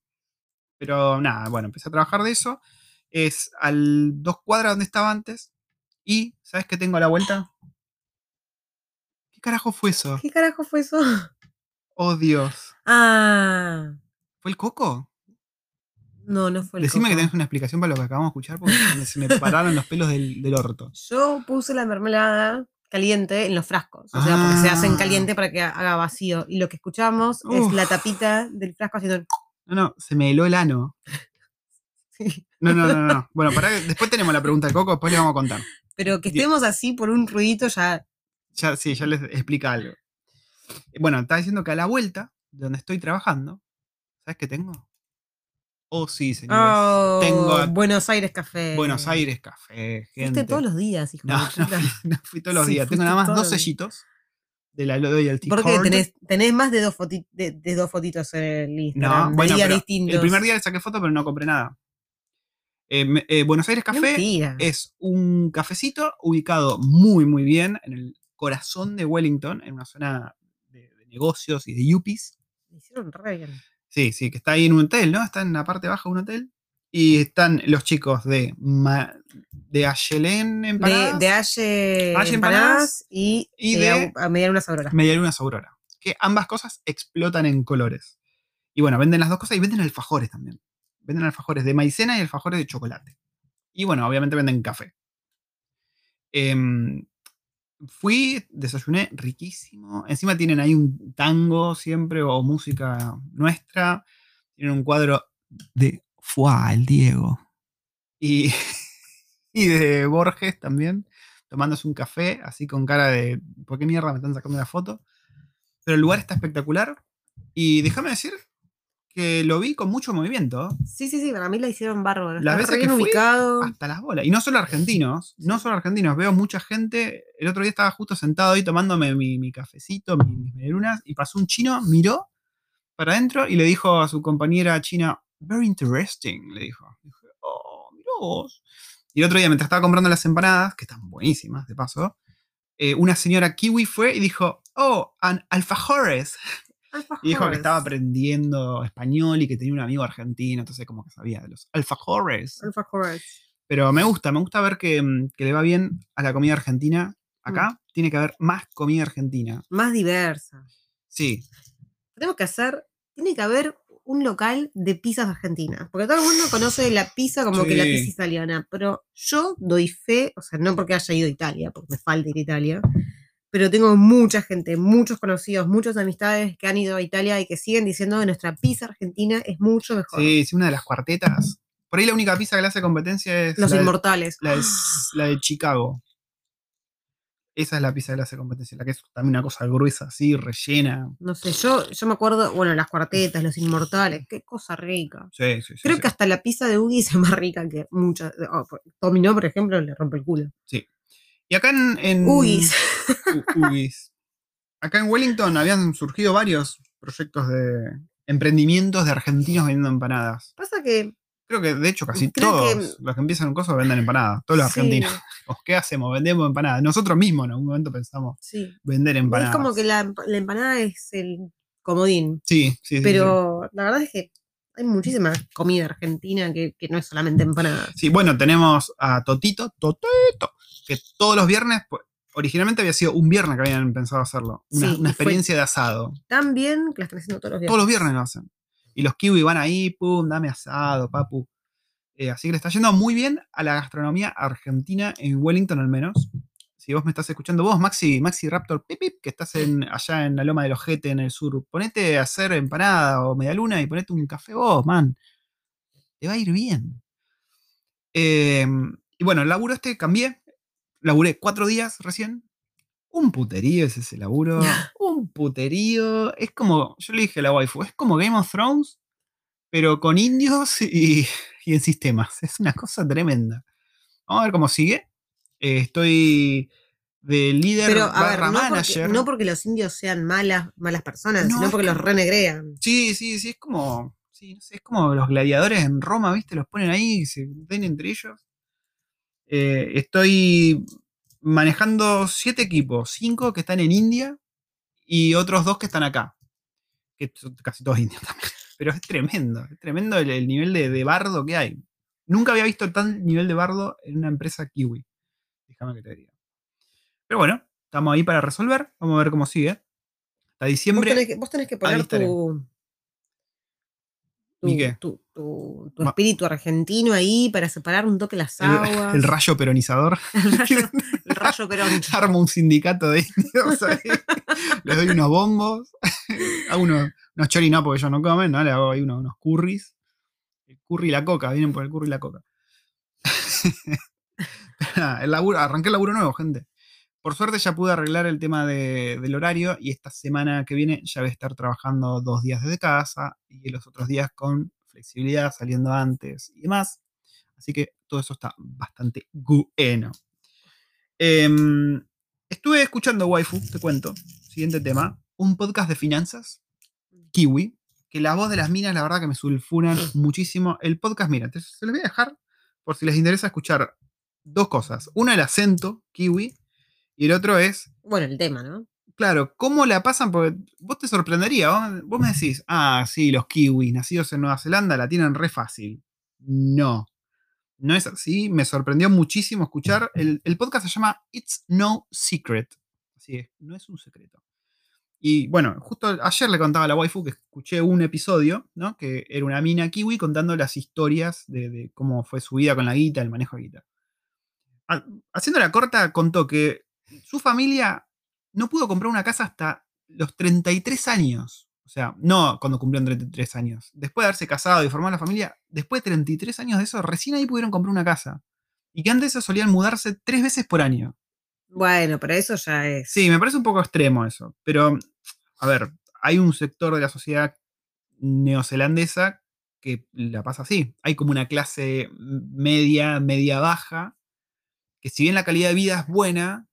Pero nada, bueno, empecé a trabajar de eso. Es al dos cuadras donde estaba antes. Y, ¿sabes qué tengo a la vuelta? ¿Qué carajo fue eso? ¿Qué carajo fue eso? Oh, Dios. Ah, ¿Fue el coco? no, no fue el Decime que coco. tenés una explicación para lo que acabamos de escuchar porque se me, pararon los pelos del, del orto. Yo puse la mermelada caliente en los frascos. O sea, porque se hacen Ah. caliente para que haga vacío. Y lo que escuchamos es la tapita del frasco haciendo. No, no, se me heló el ano. Sí. No, no, no, no. Bueno, que después tenemos la pregunta de Coco, después le vamos a contar. Pero que estemos así por un ruidito ya. Ya, sí, ya les explica algo. Bueno, está diciendo que a la vuelta de donde estoy trabajando, ¿sabes qué tengo? Oh, sí, señores. Oh, tengo a- Buenos Aires Café. Buenos Aires Café, gente. Fuiste todos los días, hijo No, de no fui, no fui todos los Sí, días. Tengo nada más dos sellitos de la Loyalty Porque Card. tenés, tenés más de dos, foti- de, de dos fotitos en el Instagram. No, bueno, pero el primer día le saqué foto, pero no compré nada. Eh, me- eh, Buenos Aires Café Mentira. es un cafecito ubicado muy, muy bien en el corazón de Wellington, en una zona de, de negocios y de yuppies. Me hicieron re bien. Sí, sí, que está ahí en un hotel, ¿no? Está en la parte baja de un hotel. Y están los chicos de, Ma- de Ayelén De, Empanadas, de Aye Aye empanadas, empanadas y, y de- a medialunas auroras. Medialunas Aurora. Que ambas cosas explotan en colores. Y bueno, venden las dos cosas y venden alfajores también. Venden alfajores de maicena y alfajores de chocolate. Y bueno, obviamente venden café. Em, fui, desayuné riquísimo. Encima tienen ahí un tango siempre o música nuestra. Tienen un cuadro de Fuá, el Diego. Y, y de Borges también, tomándose un café, así con cara de ¿por qué mierda me están sacando una foto? Pero el lugar está espectacular. Y déjame decir que lo vi con mucho movimiento. Sí, sí, sí, para mí la hicieron bárbaro. Las veces que fui. Hasta las bolas. Y no solo argentinos, no solo argentinos, veo mucha gente. El otro día estaba justo sentado ahí tomándome mi, mi cafecito, mi- mis medialunas, y pasó un chino, miró para adentro y le dijo a su compañera china, very interesting, le dijo. Dije, oh, mirá vos. Y el otro día, mientras estaba comprando las empanadas, que están buenísimas, de paso, eh, una señora kiwi fue y dijo, oh, an alfajores. Y dijo que estaba aprendiendo español y que tenía un amigo argentino, entonces como que sabía de los alfajores. Alfajores. Pero me gusta, me gusta ver que, mm, que le va bien a la comida argentina. Acá tiene que haber más comida argentina. Más diversa. Sí, Tenemos que hacer, tiene que haber un local de pizzas argentinas. Porque todo el mundo conoce la pizza como que la pizza italiana. Pero yo doy fe, o sea, no porque haya ido a Italia, porque me falta ir a Italia. Pero tengo mucha gente, muchos conocidos, muchas amistades que han ido a Italia y que siguen diciendo que nuestra pizza argentina es mucho mejor. sí, sí, una de las cuartetas. Por ahí la única pizza que le hace competencia es Los la, de, inmortales. la de- la de Chicago. Esa es la pizza que le hace competencia, la que es también una cosa gruesa, así, rellena. No sé, yo, yo me acuerdo, bueno, las cuartetas, los inmortales, qué cosa rica. Sí, sí, sí. Creo sí. que hasta la pizza de Ugis es más rica que muchas. oh, por- ejemplo, le rompe el culo. Y acá en. en Ugis. U- Ugis. Acá en Wellington habían surgido varios proyectos de emprendimientos de argentinos vendiendo empanadas. Pasa que. Creo que de hecho casi todos que- los que empiezan un coso venden empanadas. Todos los sí, argentinos. ¿Qué hacemos? Vendemos empanadas. Nosotros mismos en algún momento pensamos Sí. vender empanadas. Es como que la, emp- la empanada es el comodín. Sí, sí, sí, sí. Pero la verdad es que hay muchísima comida argentina que, que no es solamente empanada. Sí, bueno, tenemos a Totito, Totito, que todos los viernes, pues, originalmente había sido un viernes que habían pensado hacerlo. Una, Sí, experiencia de asado. Tan bien que la están haciendo todos los días. Todos los viernes lo hacen. Y los kiwi van ahí, pum, dame asado, papu. Eh, así que le está yendo muy bien a la gastronomía argentina, en Wellington al menos. Si vos me estás escuchando, vos, Maxi, Maxi Raptor, pip, pip, que estás en, allá en la Loma del Ojete, en el sur, ponete a hacer empanada o medialuna y ponete un café vos, man. Te va a ir bien. Eh, y bueno, el laburo este cambié. Laburé cuatro días recién. Un puterío es ese laburo. un puterío. Es como, yo le dije a la waifu, es como Game of Thrones, pero con indios y, y en sistemas. Es una cosa tremenda. Vamos a ver cómo sigue. Eh, estoy de líder Pero, a ver, no porque, manager. no porque los indios sean malas, malas personas, No, sino porque los renegrean. Sí, sí, sí, es como. Sí, no sé, es como los gladiadores en Roma, ¿viste? Los ponen ahí y se ven entre ellos. Eh, estoy manejando siete equipos, cinco que están en India y otros dos que están acá. Que son casi todos indios también. Pero es tremendo, es tremendo el, el nivel de, de bardo que hay. Nunca había visto tal nivel de bardo en una empresa kiwi. Déjame que te diga. Pero bueno, estamos ahí para resolver. Vamos a ver cómo sigue. Hasta Vos diciembre. tenés que, vos tenés que poner tu, tu, tu- tu- espíritu argentino ahí para separar un toque las aguas. el rayo peronizador. El rayo, el rayo Perón. Armo un sindicato de indios ahí. Les doy unos bombos. Hago unos, unos chori no, porque ellos no comen, ¿no? Le hago ahí unos, unos curries. El curry y la coca, vienen por el curry y la coca. El laburo, arranqué el laburo nuevo, gente. Por suerte ya pude arreglar el tema de- del horario y esta semana que viene ya voy a estar trabajando dos días desde casa y los otros días con flexibilidad, saliendo antes y demás. Así que todo eso está bastante bueno. Em, estuve escuchando Waifu, te cuento, siguiente tema, un podcast de finanzas, Kiwi, que la voz de las minas, la verdad que me sulfuran muchísimo. El podcast, mira, te- se los voy a dejar por si les interesa escuchar dos cosas. Una, el acento, Kiwi, y el otro es Bueno, el tema, ¿no? Claro, ¿cómo la pasan? Porque vos te sorprendería, vos, vos me decís, ah, sí, los kiwis nacidos en Nueva Zelanda la tienen re fácil. No, no es así. Me sorprendió muchísimo escuchar. El, el podcast se llama It's No Secret. Así es, no es un secreto. Y bueno, justo ayer le contaba a la waifu que escuché un episodio, ¿no? Que era una mina kiwi contando las historias de, de cómo fue su vida con la guita, el manejo de guita. Ha- Haciendo la corta, contó que su familia no pudo comprar una casa hasta los 33 años. O sea, no cuando cumplieron 33 años. Después de haberse casado y formar la familia, después de 33 años de eso, recién ahí pudieron comprar una casa. Y que antes solían mudarse tres veces por año. Bueno, pero eso ya es. Sí, me parece un poco extremo eso. Pero, a ver, hay un sector de la sociedad neozelandesa que la pasa así. Hay como una clase media, media baja, que si bien la calidad de vida es buena,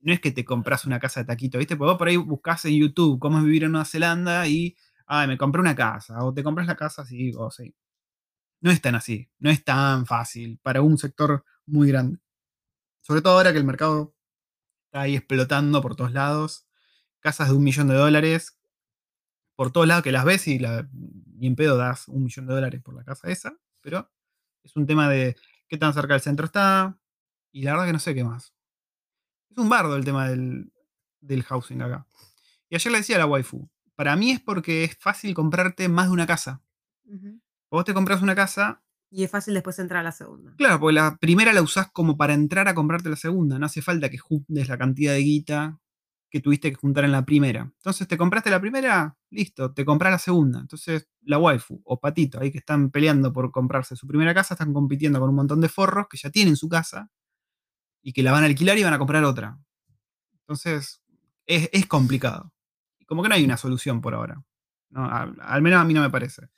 no es que te compras una casa de taquito, ¿viste? Porque vos por ahí buscas en YouTube cómo es vivir en Nueva Zelanda y, ah, me compré una casa, o te compras la casa así, o sí. No es tan así, no es tan fácil para un sector muy grande. Sobre todo ahora que el mercado está ahí explotando por todos lados. Casas de un millón de dólares por todos lados que las ves y la, ni en pedo das un millón de dólares por la casa esa, pero es un tema de qué tan cerca del centro está. Y la verdad que no sé qué más. Es un bardo el tema del, del housing acá. Y ayer le decía a la waifu, para mí es porque es fácil comprarte más de una casa. Ujú. Vos te compras una casa, Y es fácil después entrar a la segunda. claro, porque la primera la usás como para entrar a comprarte la segunda. No hace falta que juntes la cantidad de guita que tuviste que juntar en la primera. Entonces te compraste la primera, listo, te compras la segunda. Entonces la waifu o Patito, ahí que están peleando por comprarse su primera casa, están compitiendo con un montón de forros que ya tienen su casa y que la van a alquilar y van a comprar otra. Entonces es, es complicado. Y como que no hay una solución por ahora. ¿no? Al, al menos a mí no me parece.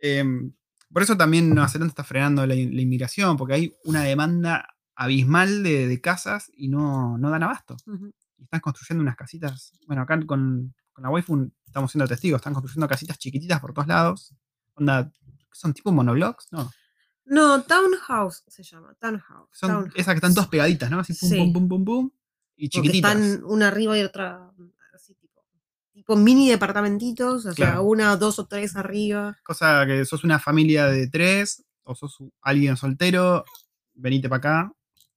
Em, por eso también Nueva Zelanda está frenando la, la inmigración, porque hay una demanda abismal de, de casas y no, no dan abasto. Y están construyendo unas casitas. Bueno, acá con, con la waifu estamos siendo testigos. Están construyendo casitas chiquititas por todos lados. Onda, ¿Son tipo monoblocks? No. No, Townhouse se llama. Townhouse. Son Townhouse. esas que están todas pegaditas, ¿no? Así pum, Sí. pum, pum, pum, pum. Y Porque chiquititas. están una arriba y otra así tipo, tipo mini departamentitos, o sea, una, dos o tres arriba. Cosa que sos una familia de tres o sos alguien soltero, venite para acá,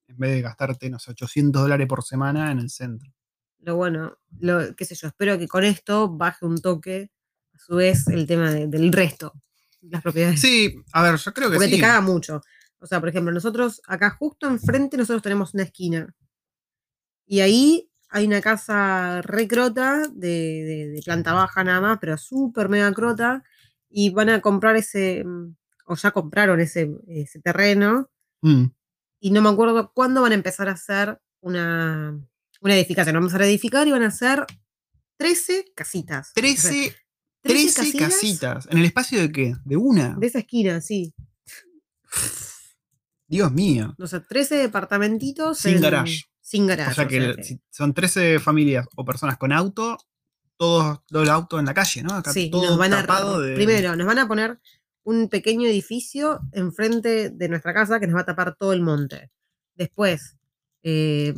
en vez de gastarte, no sé, 800 dólares por semana en el centro. Lo bueno, lo, qué sé yo, espero que con esto baje un toque, a su vez, el tema de- del resto, las propiedades. Sí, a ver, yo creo que Porque sí. te caga mucho. O sea, por ejemplo, nosotros acá justo enfrente nosotros tenemos una esquina. Y ahí hay una casa re crota, de, de- de planta baja nada más, pero súper mega crota. Y van a comprar ese, mm, o ya compraron ese, ese terreno. Mm, Y no me acuerdo cuándo van a empezar a hacer una, una edificación. Vamos a edificar y van a hacer 13 casitas. O sea, 13, 13 13 casillas casitas. ¿En el espacio de qué? ¿De una? De esa esquina, sí. Dios mío. O sea, 13 departamentitos. Sin en- garage. Sin garage. O sea que son 13 familias o personas con auto, todos los autos en la calle, ¿no? Acá sí, todo nos van a, de. primero, nos van a poner un pequeño edificio enfrente de nuestra casa que nos va a tapar todo el monte. Después, eh,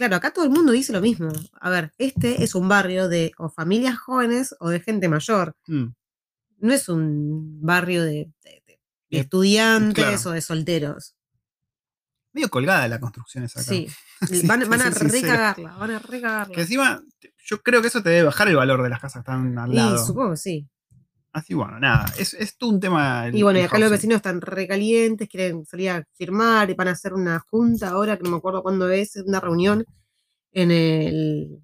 claro, acá todo el mundo dice lo mismo. A ver, este es un barrio de o familias jóvenes o de gente mayor. Mm, No es un barrio de, de- de- de estudiantes claro. o de solteros. medio colgada la construcción esa acá. Sí. Sí, van, van a recagarla, van a recagarla. Que encima, yo creo que eso te debe bajar el valor de las casas que están al lado. supongo que sí. Así bueno, nada. Es, es todo un tema. el- Y bueno, y acá los vecinos están recalientes, quieren salir a firmar y van a hacer una junta ahora, que no me acuerdo cuándo es, una reunión en el.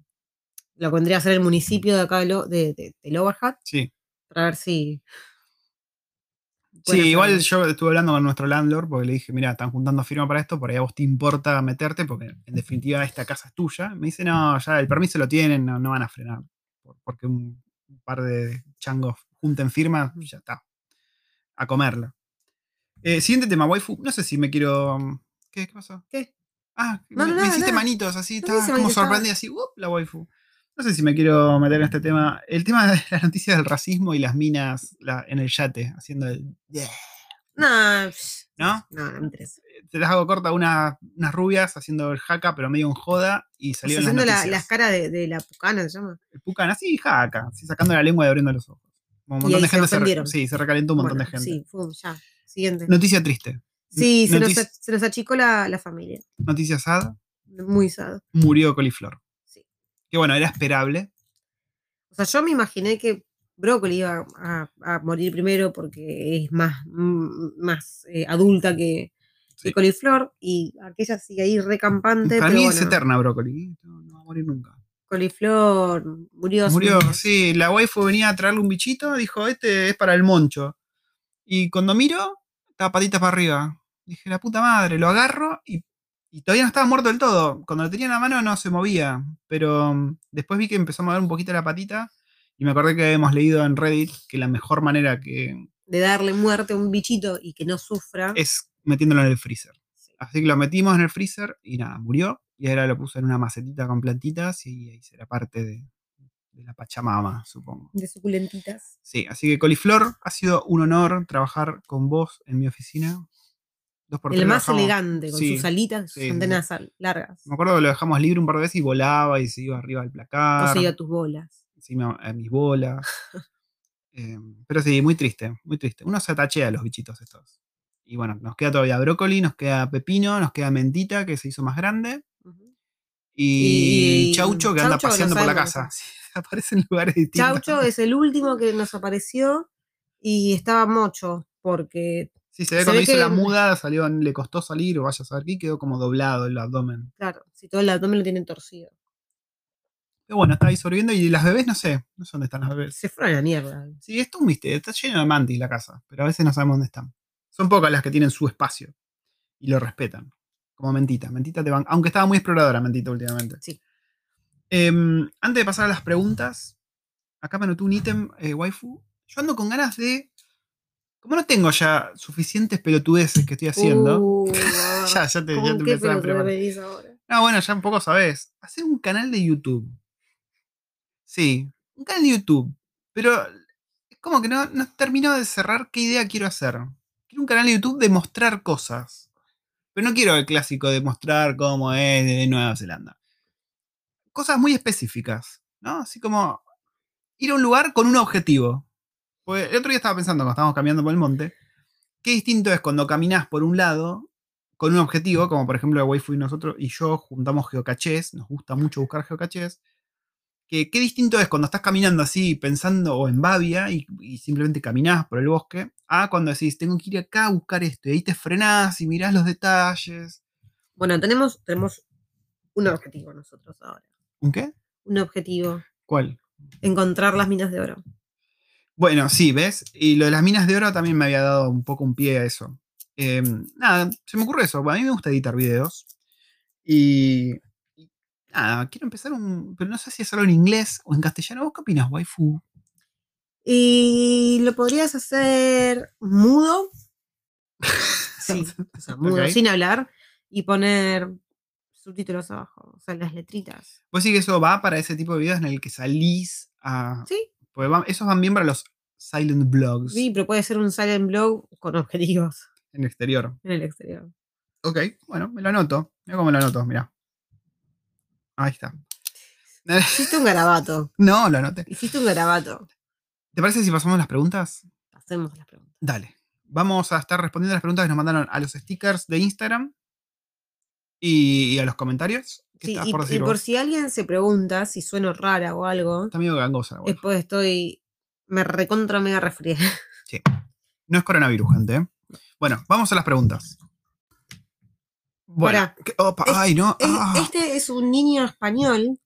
Lo que vendría a ser el municipio de acá de, de, de- de Lower Hutt, Sí. para ver si. Sí, hacer igual yo estuve hablando con nuestro landlord porque le dije, mira, están juntando firma para esto, por ahí a vos te importa meterte porque en definitiva esta casa es tuya. Me dice, no, ya el permiso lo tienen, no, no van a frenar. por- Porque un par de changos junten firma, ya está. A comerla. Eh, siguiente tema, waifu. No sé si me quiero... ¿Qué, qué pasó? ¿Qué? Ah, No, me, no, hiciste manitos así, No, estaba como sorprendida así, la waifu. No sé si me quiero meter en este tema. El tema de las noticias del racismo y las minas la- en el yate, haciendo el... yeah, psh, ¿No? no, no me interesa. Te las hago corta una- unas rubias haciendo el jaca, pero medio en joda, y salieron haciendo las la- las caras de, de la pucana, se llama. El Pucan así, jaca, así sacando la lengua y abriendo los ojos. Un montón de gente se, re- sí, se recalentó un montón Bueno, de gente. Sí, fue ya. Siguiente. Noticia triste. sí, se nos, Noticia- se nos achicó la, la familia. Noticia sad, Muy sad. murió Coliflor. Sí. Que bueno, era esperable. O sea, yo me imaginé que Brócoli iba a, a morir primero porque es más, mm, más eh, adulta que, que Sí. Coliflor y aquella sigue ahí recampante. Para pero mí es eterna Brócoli. No, no va a morir nunca. Coliflor murió. Murió, sí, la waifu venía a traerle un bichito, dijo, este es para el moncho. Y cuando miro, estaba patitas para arriba. Dije, la puta madre, lo agarro y, y todavía no estaba muerto del todo. Cuando lo tenía en la mano no se movía. Pero mm, después vi que empezó a mover un poquito la patita y me acordé que habíamos leído en Reddit que la mejor manera que De darle muerte a un bichito y que no sufra. es metiéndolo en el freezer. Sí. Así que lo metimos en el freezer y nada, murió. Y ahora lo puse en una macetita con plantitas y ahí será parte de, de la Pachamama, supongo. De suculentitas. Sí, así que Coliflor, ha sido un honor trabajar con vos en mi oficina. Dos por El tres más dejamos- elegante, con sí, sus alitas, sus sí, sí, antenas largas. Me acuerdo que lo dejamos libre un par de veces y volaba y se iba arriba del O placar. se iba a tus bolas. encima a mis bolas. Eh, pero sí, muy triste, muy triste. Uno se atachea a los bichitos estos. Y bueno, nos queda todavía brócoli, nos queda pepino, nos queda mentita, que se hizo más grande. Y, Y chaucho, que anda Chaucho, paseando por la casa. Sí, aparece en lugares distintos. Chaucho es el último que nos apareció y estaba mocho, porque, Sí, se ve se cuando ve hizo que- la muda, salió, le costó salir, o vaya a saber qué, quedó como doblado el abdomen. claro, si todo el abdomen lo tienen torcido. Pero bueno, está ahí sobreviviendo. Y las bebés, no sé, no sé dónde están las bebés. Se fueron a la mierda. Sí, esto es un misterio. Está lleno de mantis la casa, pero a veces no sabemos dónde están. Son pocas las que tienen su espacio y lo respetan. Como Mentita. Mentita te van. Aunque estaba muy exploradora Mentita últimamente. Sí. Em, antes de pasar a las preguntas, acá me anotó un ítem, eh, waifu. Yo ando con ganas de. Como no tengo ya suficientes pelotudeces que estoy haciendo. Uh, ya, ya te, ya ¿Con te empezás a preparar. No, bueno, ya un poco sabés. Hacer un canal de YouTube. Sí, un canal de YouTube. Pero es como que no, no termino de cerrar qué idea quiero hacer. Quiero un canal de YouTube de mostrar cosas. Pero no quiero el clásico de mostrar cómo es de Nueva Zelanda. Cosas muy específicas, ¿no? Así como ir a un lugar con un objetivo. Porque el otro día estaba pensando, cuando estábamos caminando por el monte, qué distinto es cuando caminas por un lado con un objetivo, como por ejemplo el Waifu y nosotros y yo juntamos geocachés, nos gusta mucho buscar geocachés, que qué distinto es cuando estás caminando así, pensando o en Bavia y, y simplemente caminás por el bosque, a cuando decís, tengo que ir acá a buscar esto, y ahí te frenás y mirás los detalles. Bueno, tenemos, tenemos un objetivo nosotros ahora. ¿Un qué? Un objetivo. ¿Cuál? Encontrar las minas de oro. Bueno, sí, ¿ves? Y lo de las minas de oro también me había dado un poco un pie a eso. Eh, nada, se me ocurre eso. A mí me gusta editar videos. Y, y nada, quiero empezar un. Pero no sé si hacerlo en inglés o en castellano. ¿Vos qué opinas, waifu? Y lo podrías hacer mudo. Sí, o sea, mudo, sin hablar. Y poner subtítulos abajo. O sea, las letritas. Vos sí que eso va para ese tipo de videos en el que salís a. Sí, van- esos van bien para los silent blogs sí, pero puede ser un silent blog con objetivos en el exterior. en el exterior. Ok, bueno, me lo anoto. Mira cómo lo anoto, mira. Ahí está. Hiciste un garabato. No, lo anoté. Hiciste un garabato. ¿Te parece si pasamos las preguntas? Hacemos las preguntas. Dale. Vamos a estar respondiendo las preguntas que nos mandaron a los stickers de Instagram y, a los comentarios. ¿Qué Sí, y, por y si alguien se pregunta si sueno rara o algo, Está medio gangosa. güey. después estoy. Me recontra mega resfrié. No es coronavirus, gente. ¿eh? Bueno, vamos a las preguntas. Bueno, Pará. ¿qué- opa, Es- ay, no. Es- ah. Este es un niño español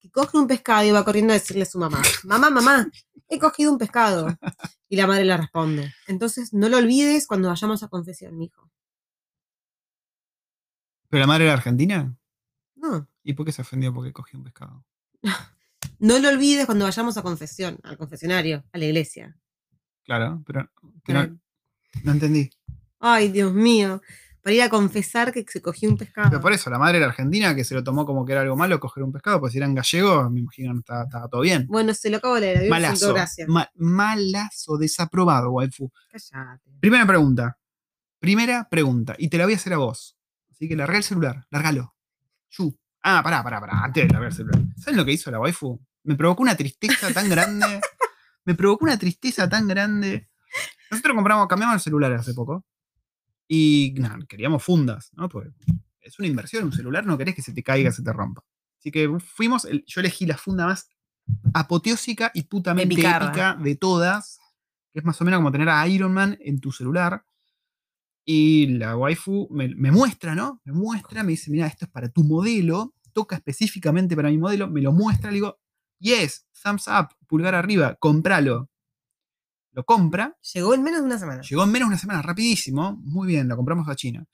que coge un pescado y va corriendo a decirle a su mamá: Mamá, mamá, he cogido un pescado. Y la madre le responde: Entonces no lo olvides cuando vayamos a confesión, mijo. ¿Pero la madre era argentina? No. ¿Y por qué se ofendió porque cogió un pescado? No lo olvides cuando vayamos a confesión, al confesionario, a la iglesia. Claro, pero que no, no entendí. Ay, Dios mío. Para ir a confesar que se cogió un pescado. Pero por eso, la madre era argentina, que se lo tomó como que era algo malo coger un pescado, pues si eran gallegos, me imagino que estaba, estaba todo bien. Bueno, se lo acabo de leer. Malazo. ma- malazo, desaprobado, waifu. Cállate. Primera pregunta. Primera pregunta. Y te la voy a hacer a vos. Así que larga el celular. Largalo. Yu. Ah, pará, pará, pará. Antes de largar el celular. ¿Saben lo que hizo la waifu? Me provocó una tristeza tan grande. Me provocó una tristeza tan grande. Nosotros compramos, cambiamos el celular hace poco. Y nada, queríamos fundas, ¿no? Porque es una inversión, un celular no querés que se te caiga, se te rompa. Así que fuimos, el- yo elegí la funda más apoteósica y putamente Epicarda. épica de todas, que es más o menos como tener a Iron Man en tu celular. Y la waifu me, me muestra, ¿no? Me muestra, me dice, mira, esto es para tu modelo, toca específicamente para mi modelo, me lo muestra, le digo, yes, thumbs up, pulgar arriba, compralo. Lo compra, Llegó en menos de una semana. Llegó en menos de una semana, rapidísimo. Muy bien, lo compramos a China.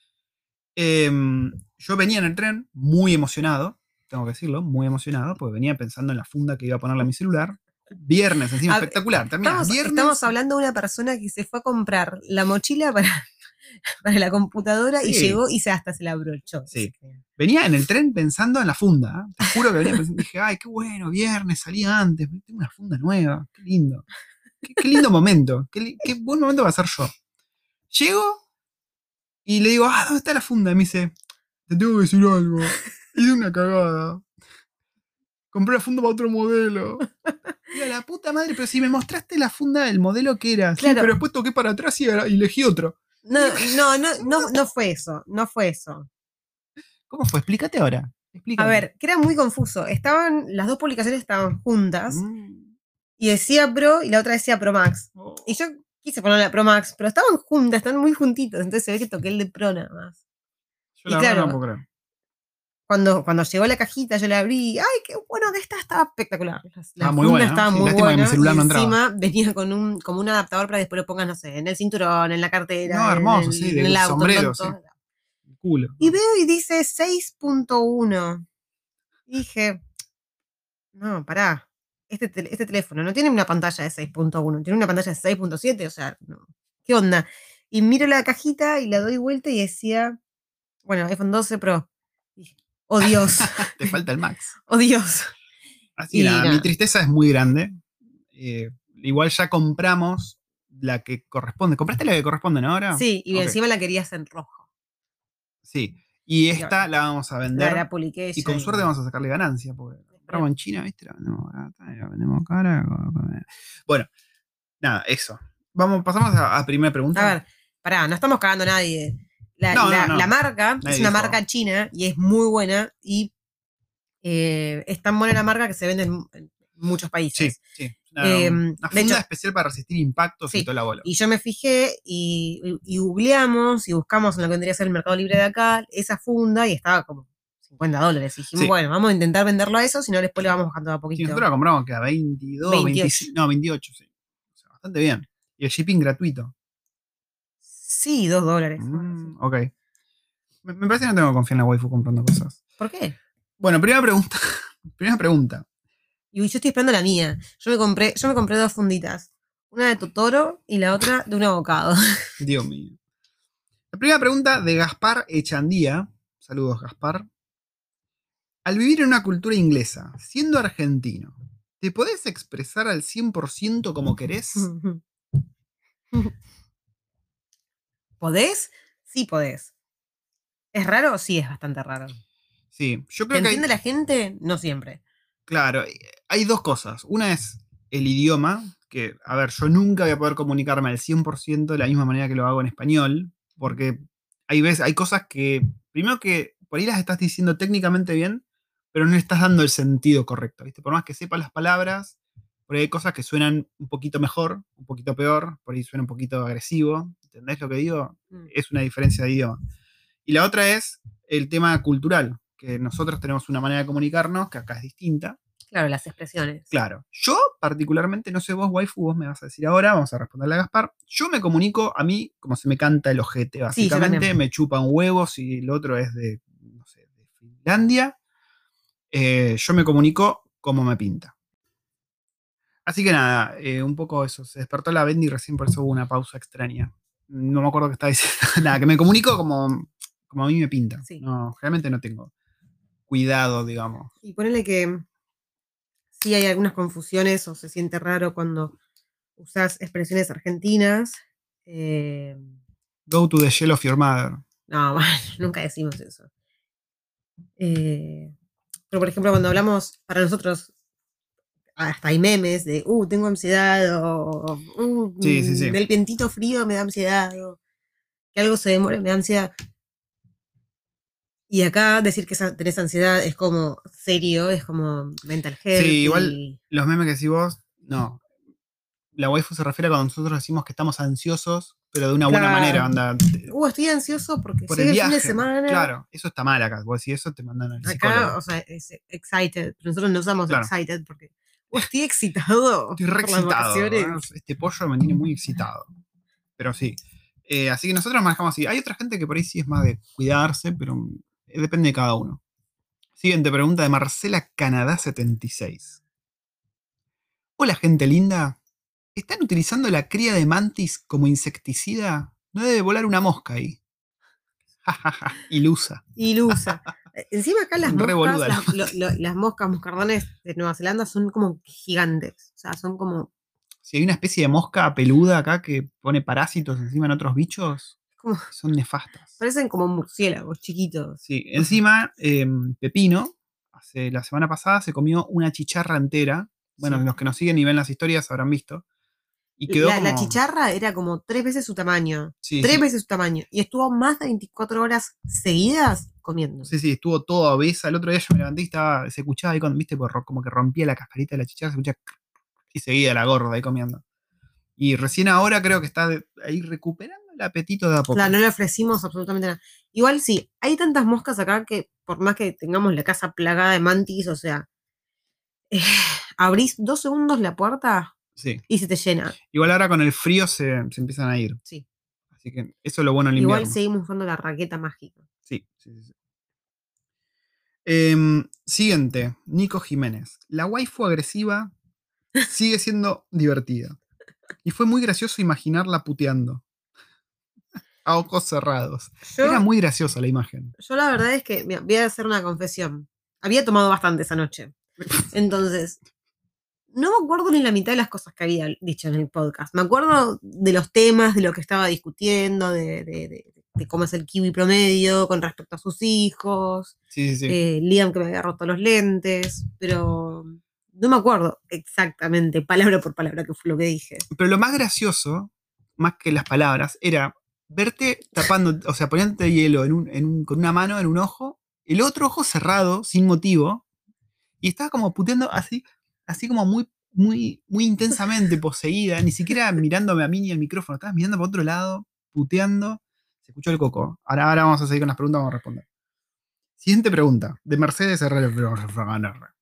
Em, yo venía en el tren muy emocionado, tengo que decirlo, muy emocionado, porque venía pensando en la funda que iba a ponerle a mi celular. Viernes, encima, A espectacular. Termina Estamos, viernes. estamos hablando de una persona que se fue a comprar la mochila para, para la computadora y llegó y se hasta se la abrochó. Sí. Venía en el tren pensando en la funda. ¿eh? Te juro que venía pensando, dije, ay, qué bueno, viernes, salí antes, tengo una funda nueva, qué lindo. Qué, qué lindo momento, qué, buen momento va a ser yo. Llego y le digo, ah, ¿dónde está la funda? Y me dice, te tengo que decir algo. Hice una cagada. Compré la funda para otro modelo. Y a la puta madre, pero si me mostraste la funda del modelo que era. Sí, Claro. pero después toqué para atrás y, elegí otro. No, no, no, no, no fue eso, no fue eso. ¿Cómo fue? Explícate ahora. A ver, que era muy confuso. Estaban, las dos publicaciones estaban juntas Mm. Y decía Pro y la otra decía Pro Max. Oh. Y yo quise poner la Pro Max, pero estaban juntas, están muy juntitos, entonces se ve que toqué el de Pro nada más. Yo y la claro, no puedo creer. Cuando, cuando llegó la cajita, yo la abrí. ¡Ay, qué bueno que está! Estaba espectacular. La, Ah, muy buena, estaba Sí, muy buena. y no encima venía con un, como un adaptador para que después lo pongas, no sé, en el cinturón, en la cartera. No, en hermoso, el- sí, en el auto, sombrero, en todo. sí. Culo. Y veo y dice 6.1. Y dije, no, pará. Este, tel- este teléfono no tiene una pantalla de 6.1, tiene una pantalla de 6.7, o sea, no. ¿qué onda? Y miro la cajita y la doy vuelta y decía, bueno, iPhone 12 Pro. Oh Dios, Te falta el Max. oh Dios. Así nada, mi tristeza es muy grande. Eh, igual ya compramos la que corresponde. ¿Compraste la que corresponde, no ahora? Sí, y encima la querías en rojo. Sí. Y esta la vamos a vender. la y con suerte vamos a sacarle ganancia, porque compramos en China, ¿viste? La vendemos barata y la vendemos cara. Bueno, nada, eso. Vamos, pasamos a, a primera pregunta. A ver, pará, no estamos cagando a nadie. La, No, la- no. la marca Nadie es una dijo. marca china y es muy buena y eh, es tan buena la marca que se vende en, en muchos Sí, países. sí. Una, Eh, una de funda hecho- especial para resistir impactos Sí, y toda la bola. Y yo me fijé y, y- y googleamos y buscamos en lo que vendría a ser el Mercado Libre de acá esa funda y estaba como 50 dólares. Y dijimos, Sí. bueno, vamos a intentar venderlo a eso, si no después le vamos bajando a Sí, poquito. nosotros la compramos que a 22, 28. 25, no, 28, sí. O sea, bastante bien. Y el shipping gratuito. Sí, dos dólares. Mm, ok. Me, me parece que no tengo confiar en la waifu comprando cosas. ¿Por qué? Bueno, primera pregunta. primera pregunta. Y yo estoy esperando la mía. Yo me compré, yo me compré dos funditas. Una de Totoro y la otra de un abocado. Dios mío. La primera pregunta de Gaspar Echandía. Saludos, Gaspar. Al vivir en una cultura inglesa, siendo argentino, ¿te podés expresar al 100% como querés? ¿Podés? Sí podés. ¿Es raro? Sí, es bastante raro. Sí, yo ¿Te creo que hay, entiende la gente? No siempre. claro, hay dos cosas. Una es el idioma, que, a ver, yo nunca voy a poder comunicarme al 100% de la misma manera que lo hago en español, porque hay veces, hay cosas que, primero que por ahí las estás diciendo técnicamente bien, pero no le estás dando el sentido correcto, ¿viste? Por más que sepas las palabras, por ahí hay cosas que suenan un poquito mejor, un poquito peor, por ahí suena un poquito agresivo, ¿entendés lo que digo? Mm. es una diferencia de idioma. Y la otra es el tema cultural, que nosotros tenemos una manera de comunicarnos que acá es distinta. Claro, las expresiones. Claro, yo particularmente, no sé vos, waifu, vos me vas a decir ahora, vamos a responderle a Gaspar. Yo me comunico a mí como se me canta el ojete, básicamente. también. me chupan huevos y el otro es de, no sé, de Finlandia. Eh, yo me comunico como me pinta. Así que nada, eh, un poco eso. Se despertó la Bendy y recién por eso hubo una pausa extraña. No me acuerdo qué estaba diciendo. nada, que me comunico como, como a mí me pinta. Sí. No, realmente no tengo cuidado, digamos. Y ponele que sí hay algunas confusiones o se siente raro cuando usas expresiones argentinas. eh, Go to the shell of your mother. no, bueno, nunca decimos eso. Eh, pero por ejemplo, cuando hablamos, para nosotros, hasta hay memes de, uh, tengo ansiedad, o, uh, Sí, sí, vientito frío me da ansiedad, o que algo se demore me da ansiedad. Y acá decir que tenés ansiedad es como serio, es como mental health. Sí, igual- y- Los memes que decís vos, no. La waifu se refiere a cuando nosotros decimos que estamos ansiosos, pero de una buena manera. Anda, Uh, estoy ansioso porque por llega el el fin viaje. de semana. Claro, eso está mal acá. Vos decís eso, te mandan al Acá, psicólogo. o sea, es excited, nosotros no usamos Claro. excited porque uh, estoy excitado. Estoy re excitado. Este pollo me tiene muy excitado. Pero sí. Eh, así que nosotros manejamos así. Hay otra gente que por ahí sí es más de cuidarse, pero eh, depende de cada uno. Siguiente pregunta de Marcela Canadá 76. Hola gente linda. ¿Están utilizando la cría de mantis como insecticida? No debe volar una mosca ahí. Ilusa. Ilusa. Eh, Encima acá las moscas, la las, lo- lo- las moscas moscardones de Nueva Zelanda son como gigantes. O sea, son como, Si hay una especie de mosca peluda acá que pone parásitos encima en otros bichos, como son nefastas. parecen como murciélagos chiquitos. Sí, encima, eh, Pepino, hace, la semana pasada se comió una chicharra entera. Bueno, Sí. los que nos siguen y ven las historias habrán visto. Y quedó La, la chicharra era como tres veces su tamaño. Sí, tres sí. veces su tamaño. Y estuvo más de 24 horas seguidas comiendo. Sí, sí, estuvo todo obesa. El otro día yo me levanté y estaba, se escuchaba ahí cuando, viste, por ro- como que rompía la cascarita de la chicharra, se escuchaba y seguía la gorda ahí comiendo. Y recién ahora creo que está ahí recuperando el apetito de a poco. Claro, no le ofrecimos absolutamente nada. Igual sí, hay tantas moscas acá que por más que tengamos la casa plagada de mantis, o sea, eh, abrís dos segundos la puerta Sí. y se te llena. Igual ahora con el frío se, se empiezan a ir. Sí. Así que eso es lo bueno del Igual invierno. seguimos usando la raqueta mágica. Sí, sí, sí. Em, siguiente, Nico Jiménez. La waifu agresiva sigue siendo divertida. Y fue muy gracioso imaginarla puteando. A ojos cerrados. Yo, Era muy graciosa la imagen. yo la verdad es que, mira, voy a hacer una confesión. Había tomado bastante esa noche. Entonces, no me acuerdo ni la mitad de las cosas que había dicho en el podcast. Me acuerdo de los temas, de lo que estaba discutiendo, de, de- de- de cómo es el kiwi promedio con respecto a sus hijos, Sí, sí, sí. eh, Liam que me había roto los lentes, pero no me acuerdo exactamente, palabra por palabra, qué fue lo que dije. Pero lo más gracioso, más que las palabras, era verte tapando, o sea, poniéndote hielo en un- en un- con una mano en un ojo, el otro ojo cerrado, sin motivo, y estaba como puteando así, así como muy, muy, muy intensamente poseída, ni siquiera mirándome a mí ni al micrófono, estabas mirando para otro lado, puteando. Se escuchó el coco. Ahora, ahora vamos a seguir con las preguntas, vamos a responder. Siguiente pregunta, de Mercedes RR.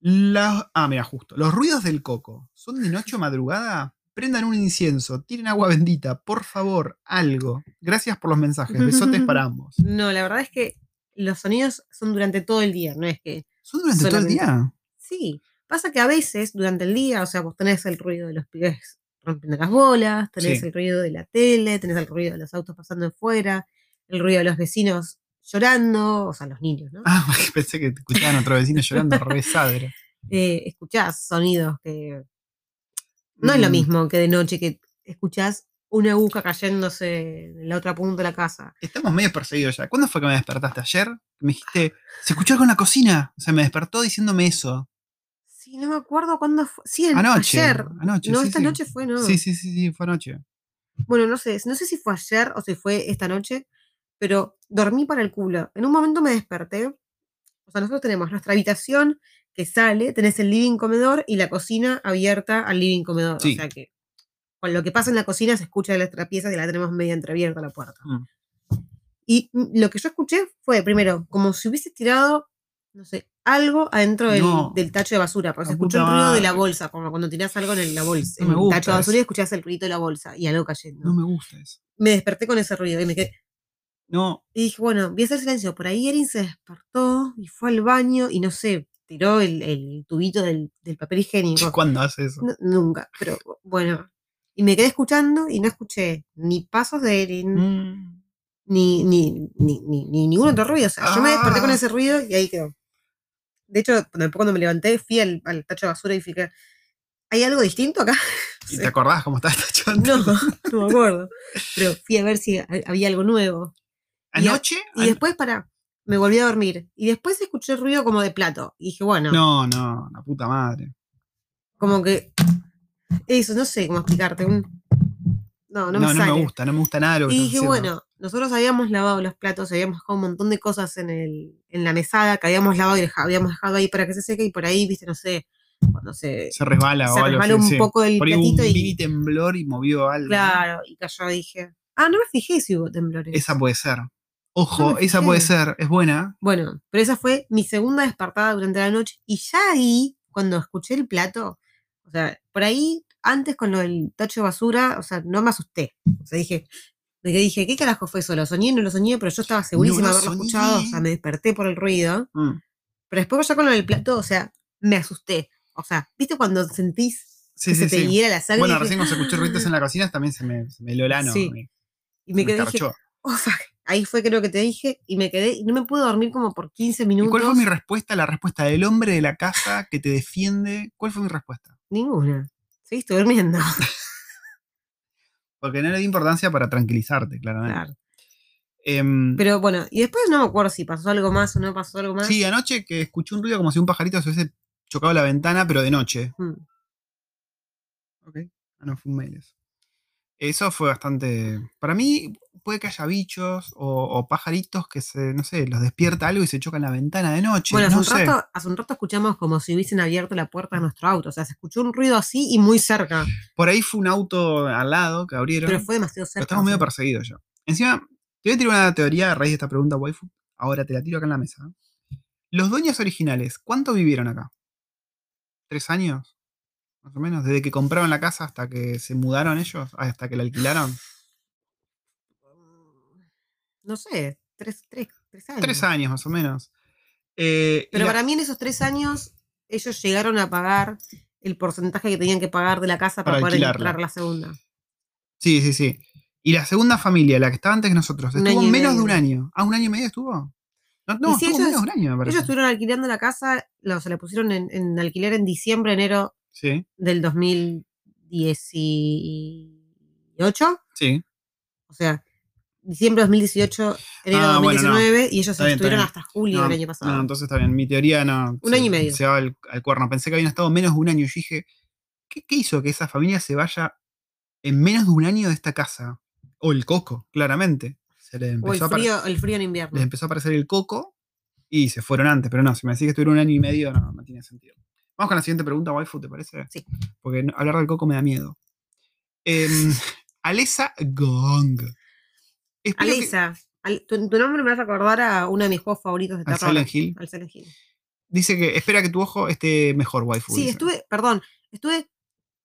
La- ah, mira, justo. Los ruidos del coco. ¿Son de noche o madrugada? Prendan un incienso, tiren agua bendita, por favor, algo. Gracias por los mensajes. Besotes para ambos. No, la verdad es que los sonidos son durante todo el día, no es que ¿Son durante todo el día? Sí, pasa que a veces durante el día, o sea, vos tenés el ruido de los pibes rompiendo las bolas, tenés Sí. el ruido de la tele, tenés el ruido de los autos pasando afuera, el ruido de los vecinos llorando, o sea, los niños, ¿no? Ah, pensé que escuchaban a otro vecino llorando resadre. Eh, escuchás sonidos que no es lo Mm, mismo que de noche que escuchás una aguja cayéndose en la otra punta de la casa. Estamos medio perseguidos ya. ¿Cuándo fue que me despertaste? ¿Ayer? Me dijiste, se escuchó algo en la cocina. O sea, me despertó diciéndome eso. Sí, no me acuerdo cuándo fue. Sí, en- Anoche. ayer. Anoche. No, sí, esta sí. noche fue, no. Sí, sí, sí, sí, fue anoche. Bueno, no sé, no sé si fue ayer o si fue esta noche, pero dormí para el culo. En un momento me desperté. O sea, nosotros tenemos nuestra habitación que sale, tenés el living comedor y la cocina abierta al living comedor. Sí. O sea que con lo que pasa en la cocina se escucha de la trapieza y la tenemos media entreabierta la puerta. Mm. Y mm, lo que yo escuché fue, primero, como si hubiese tirado, no sé, algo adentro del, No. del tacho de basura, porque La se escuchó el ruido de la bolsa, como cuando tirás algo en la bolsa, No en el tacho de basura eso. y escuchás el ruido de la bolsa y algo cayendo. No me gusta eso. Me desperté con ese ruido y me quedé. No, Y dije, bueno, voy a hacer silencio. Por ahí Erin se despertó y fue al baño y no sé, tiró el, el tubito del, del papel higiénico. ¿cuándo hace eso? No, nunca, pero bueno. Y me quedé escuchando y no escuché ni pasos de Erin, Mm. ni, ni, ni, ni, ni ningún otro ruido. O sea, yo me desperté con Ah. ese ruido y ahí quedó. De hecho, después cuando me levanté, fui al, al tacho de basura y que, ¿hay algo distinto acá? ¿Y te acordás cómo estaba esta chanta? No, no me acuerdo. Pero fui a ver si ha- había algo nuevo. y a- ¿Anoche? Y después, para, me volví a dormir. Y después escuché ruido como de plato. Y dije, bueno, No, no, la puta madre. como que. Eso, no sé cómo explicarte. un- no, no, No, me no, sale. me gusta, no me gusta nada lo que Y dije, haciendo. bueno, nosotros habíamos lavado los platos, habíamos dejado un montón de cosas en, el, en la mesada que habíamos lavado y habíamos dejado ahí para que se seque. Y por ahí, viste, no sé, cuando se, Se resbala o se algo resbaló así, un sí. poco Por ahí un platito mini y. temblor y movió algo. Claro, y cayó. Dije, ah, no me fijé si hubo temblores. Esa puede ser. Ojo, No esa puede ser, es buena. Bueno, pero esa fue mi segunda despertada durante la noche. Y ya ahí, cuando escuché el plato, o sea, por ahí, antes con lo del tacho de basura, o sea, no me asusté. O sea, dije, que dije, ¿qué carajo fue eso? ¿Lo soñé? ¿No lo soñé? Pero yo estaba segurísima lo de haberlo escuchado. O sea, me desperté por el ruido. Mm. Pero después ya con lo del plato, o sea, me asusté. O sea, ¿viste cuando sentís Sí, que sí, se te sí. la sangre? Bueno, recién cuando se escuchó ruidos en la cocina también se me, se me heló el ano. Sí. me- y me quedé, dije, oh, fuck. Ahí fue creo que te dije, y me quedé, y no me pude dormir como por 15 ¿Y minutos. cuál fue mi respuesta? La respuesta del hombre de la casa que te defiende. ¿Cuál fue mi respuesta? Ninguna. Seguiste durmiendo. Porque no le di importancia para tranquilizarte, claramente. Claro. Em, Pero bueno, y después no me acuerdo si pasó algo más o no pasó algo más. sí, anoche que escuché un ruido como si un pajarito se hubiese chocado la ventana, pero de noche. Mm. Ok. Ah, no, fue un mail eso. Eso fue bastante. Para mí, puede que haya bichos o, o pajaritos que se, no sé, los despierta algo y se chocan la ventana de noche. Bueno, hace, no un sé. rato, hace un rato escuchamos como si hubiesen abierto la puerta de nuestro auto. O sea, se escuchó un ruido así y muy cerca. Por ahí fue un auto al lado que abrieron. Pero fue demasiado Pero cerca. estamos o medio perseguidos ya. Encima, te voy a tirar una teoría a raíz de esta pregunta, waifu. Ahora te la tiro acá en la mesa. Los dueños originales, ¿cuánto vivieron acá? ¿Tres años? Más o menos. Desde que compraron la casa hasta que se mudaron ellos, hasta que la alquilaron. No sé, tres, tres, tres años. Tres años más o menos. Eh, Pero la- para mí en esos tres años ellos llegaron a pagar el porcentaje que tenían que pagar de la casa para, Para poder alquilarla. entrar la segunda. Sí, sí, sí. Y la segunda familia, la que estaba antes que nosotros, estuvo menos de un año. Ah, un año y medio estuvo. No, si estuvo ellos- menos de un año, me parece. Ellos estuvieron alquilando la casa, lo, se la pusieron en, en alquiler en diciembre, enero Sí, del 2018. sí. O sea, diciembre de 2018, enero de Ah, bueno, no. 2019, y ellos bien, estuvieron hasta julio No, del año pasado. No, entonces está bien. Mi teoría no. Un se- año y medio. Se va al, al cuerno. Pensé que habían estado menos de un año. Y yo dije, ¿qué, qué hizo que esa familia se vaya en menos de un año de esta casa? O el coco, claramente. Se le o el a, frío, el frío en invierno. les empezó a aparecer el coco y se fueron antes. Pero no, si me decís que estuvieron un año y medio, no, no tiene sentido. Vamos con la siguiente pregunta, waifu, ¿te parece? Sí. Porque hablar del coco me da miedo. Em, Alesa Gong. Espero que- Alisa, al- tu, tu nombre me hace acordar a uno de mis juegos favoritos de ¿Al terror. Silent Hill? Al Silent Hill. Dice que espera que tu ojo esté mejor, waifu. Sí, dice. estuve, perdón, estuve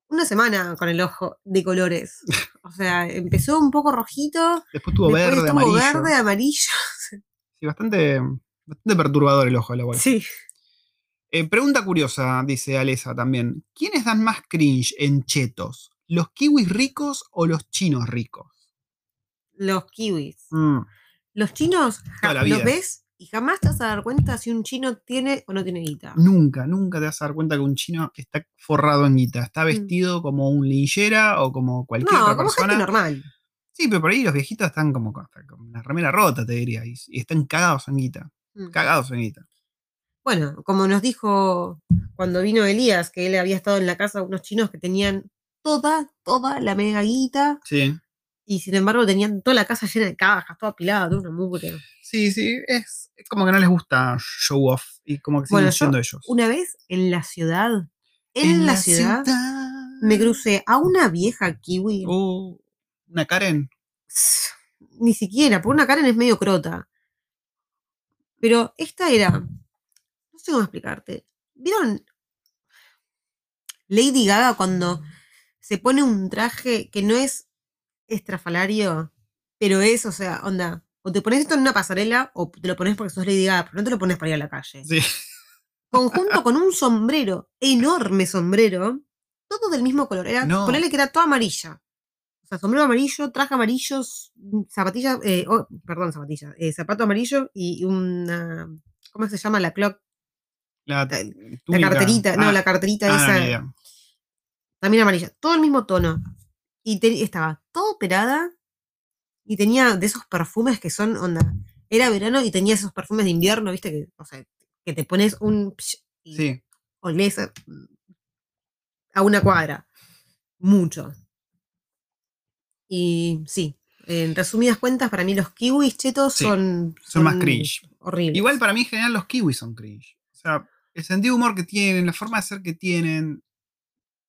una semana con el ojo de colores. O sea, empezó un poco rojito, Después tuvo después verde, estuvo amarillo. verde, amarillo. Sí, bastante, bastante perturbador el ojo de la waifu. Sí. Eh, pregunta curiosa, dice Alesa también. ¿Quiénes dan más cringe en chetos? ¿Los kiwis ricos o los chinos ricos? Los kiwis. Mm, Los chinos ja- Toda la vida. los ves y jamás te vas a dar cuenta si un chino tiene o no tiene guita. Nunca, nunca te vas a dar cuenta que un chino está forrado en guita. Está Mm. vestido como un linchera o como cualquier No, otra como gente persona. normal. Sí, pero por ahí los viejitos están como con la remera rota, te diría. Y, y están cagados en guita. Mm. Cagados en guita. Bueno, como nos dijo cuando vino Elías, que él había estado en la casa de unos chinos que tenían toda, toda la mega guita Sí. y sin embargo tenían toda la casa llena de cajas, toda apilada, toda una mugre. Sí, sí, es, es como que no les gusta show off y como que siguen Bueno, siendo ellos. Una vez en la ciudad, en, la, ciudad, me crucé a una vieja kiwi. Uh, una Karen. Ni siquiera, por una Karen es medio crota. Pero esta era. Sé cómo explicarte. ¿Vieron Lady Gaga cuando se pone un traje que no es estrafalario, pero es, o sea, onda, o te pones esto en una pasarela o te lo pones porque sos Lady Gaga, pero no te lo pones para ir a la calle. Sí. Conjunto con un sombrero, enorme sombrero, todo del mismo color. Era, No. Ponerle que era toda amarilla. O sea, sombrero amarillo, traje amarillos, zapatillas, eh, oh, perdón, zapatillas, eh, zapato amarillo y una, ¿cómo se llama? La clock, La, carterita, no, Ah, la carterita ah, esa, también amarilla, todo el mismo tono. Y te- estaba todo operada y tenía de esos perfumes que son, onda, era verano y tenía esos perfumes de invierno, viste, que, o sea, que te pones un... y Sí. olés a, a una cuadra. Mucho. Y sí, en resumidas cuentas, para mí los kiwis chetos Sí, son, son más cringe. Horribles. Igual para mí en general los kiwis son cringe. O sea, el sentido de humor que tienen, la forma de ser que tienen.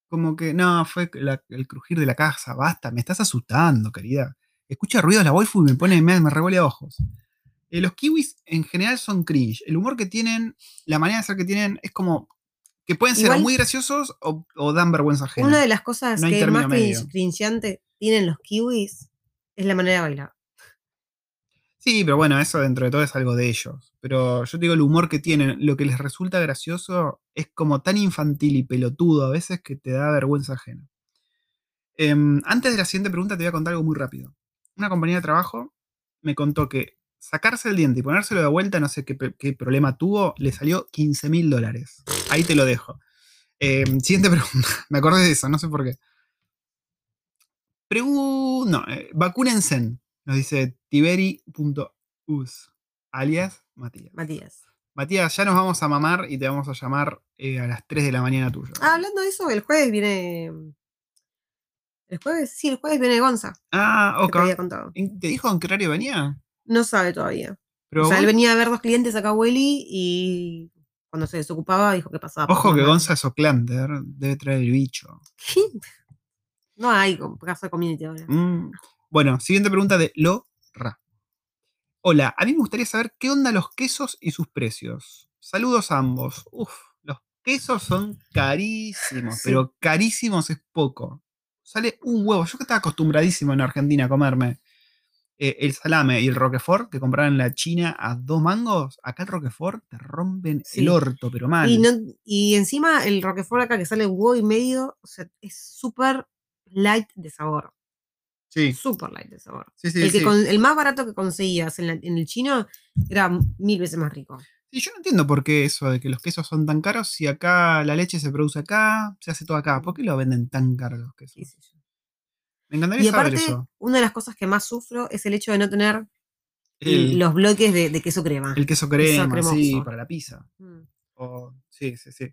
Como que, no, fue la- el crujir de la casa, basta, me estás asustando, querida. Escucha ruidos la waifu y me pone, me, me revuelve ojos. Eh, los kiwis en general son cringe. El humor que tienen, la manera de ser que tienen, es como que pueden ser o muy graciosos o, o dan vergüenza ajena. Una de las cosas No que más cringeante tienen los kiwis es la manera de bailar. Sí, pero bueno, eso dentro de todo es algo de ellos. Pero yo te digo, el humor que tienen, lo que les resulta gracioso es como tan infantil y pelotudo a veces que te da vergüenza ajena. Em, antes de la siguiente pregunta te voy a contar algo muy rápido. Una compañía de trabajo me contó que sacarse el diente y ponérselo de vuelta, no sé qué, problema tuvo, le salió 15 mil dólares. Ahí te lo dejo. Em, siguiente pregunta. Me acordé de eso, no sé por qué. Pregu no, eh, nos dice tiberi.us, alias Matías. Matías. Matías, ya nos vamos a mamar y te vamos a llamar eh, a las 3 de la mañana tuya. Ah, hablando de eso, el jueves viene El jueves, sí, el jueves viene Gonza. Ah, ok. te había contado. ¿Te dijo en qué horario venía? No sabe todavía. Pero o sea, él venía a ver dos clientes acá a Willy y cuando se desocupaba dijo que pasaba. Ojo que. Gonza es Oclander, debe traer el bicho. No hay de community ahora. Mm. Bueno, siguiente pregunta de Lora. Hola, a mí me gustaría saber qué onda los quesos y sus precios. Saludos a ambos. Uf, los quesos son carísimos, Sí. pero carísimos es poco. Sale un huevo. Yo que estaba acostumbradísimo en Argentina a comerme eh, el salame y el roquefort que compraban en la China a dos mangos. Acá el roquefort te rompen Sí. el orto, pero mal. Y, no- y encima el Roquefort acá que sale un huevo y medio, o sea, es súper light de sabor. Sí, Súper light de sabor. sí, sí. el, que con- el más barato que conseguías en, la- en el chino era mil veces más rico. Sí, yo no entiendo por qué eso de que los quesos son tan caros si acá la leche se produce acá, se hace todo acá. ¿Por qué lo venden tan caros los quesos? Me encantaría Y saber aparte, eso. una de las cosas que más sufro es el hecho de no tener El, los bloques de, de queso crema. el queso crema, sí, para la pizza. Mm. Sí, sí, sí.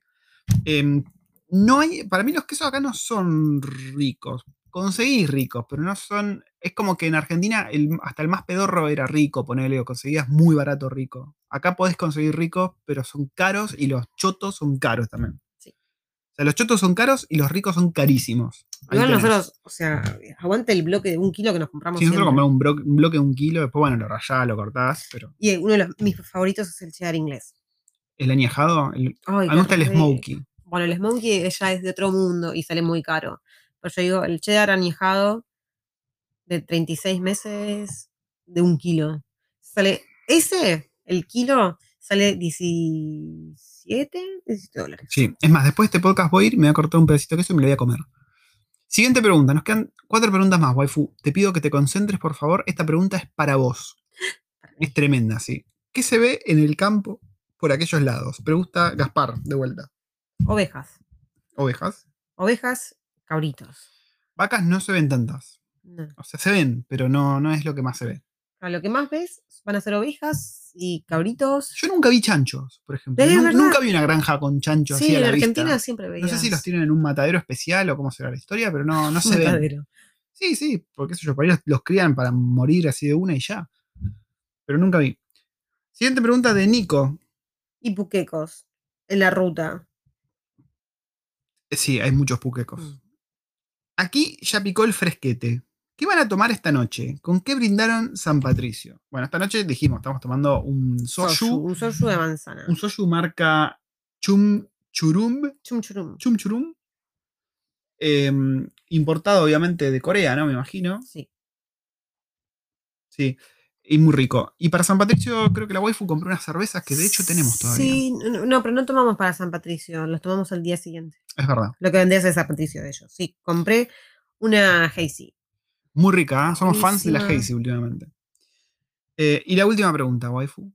Em, no hay, para mí los quesos acá no son ricos. Conseguís ricos, pero no son. Es como que en Argentina el- hasta el más pedorro era rico, ponele, o conseguías muy barato rico. Acá podés conseguir ricos, pero son caros y los chotos son caros también. Sí. O sea, los chotos son caros y los ricos son carísimos. Igual nosotros, o sea, aguante el bloque de un kilo que nos compramos. Si nosotros compramos un, bloque de un kilo, después, bueno, lo rayás, lo cortás, pero Y uno de los, mis favoritos es el cheddar inglés. el añejado, el- Ay, a mí me gusta el smoky. Bueno, el smokey ya es de otro mundo y sale muy caro. Pero yo digo, el cheddar añejado de 36 meses de un kilo. Sale, ese, el kilo, sale 17, 17 dólares. Sí, es más, después de este podcast voy a ir, me voy a cortar un pedacito de queso y me lo voy a comer. Siguiente pregunta, nos quedan cuatro preguntas más, waifu. Te pido que te concentres, por favor. Esta pregunta es para vos. Es tremenda, sí. ¿Qué se ve en el campo por aquellos lados? Pregunta Gaspar, de vuelta. Ovejas. ¿Ovejas? Ovejas, cabritos. Vacas no se ven tantas. No. O sea, se ven, pero no, no es lo que más se ve. A lo que más ves van a ser ovejas y cabritos. Yo nunca vi chanchos, por ejemplo. Nun- nunca vi una granja con chanchos así sí, a en la Argentina vista. siempre No veías. sé si los tienen en un matadero especial o cómo será la historia, pero no, no se ven. matadero. Sí, sí, porque eso yo, por ahí los, los crían para morir así de una y ya. Pero nunca vi. Siguiente pregunta de Nico. Y puquecos en la ruta. Eh, Sí, hay muchos puquecos. Aquí ya picó el fresquete. ¿Qué van a tomar esta noche? ¿Con qué brindaron San Patricio? Bueno, esta noche dijimos, estamos tomando un Soju, soju, un soju de manzana. un soju marca Chum Churum, Chum churum. Chum Churum, em, importado obviamente de Corea, ¿no? Me imagino. Sí. Sí, y muy rico. Y para San Patricio creo que la waifu compró unas cervezas que de hecho tenemos todavía. Sí, no, no, pero no tomamos para San Patricio, los tomamos al día siguiente. Es verdad. Lo que vendría a ser San Patricio de ellos. Sí, compré una Hazy. Muy rica, ¿eh? Somos fans de la. Hazy últimamente. Eh, y la última pregunta, waifu.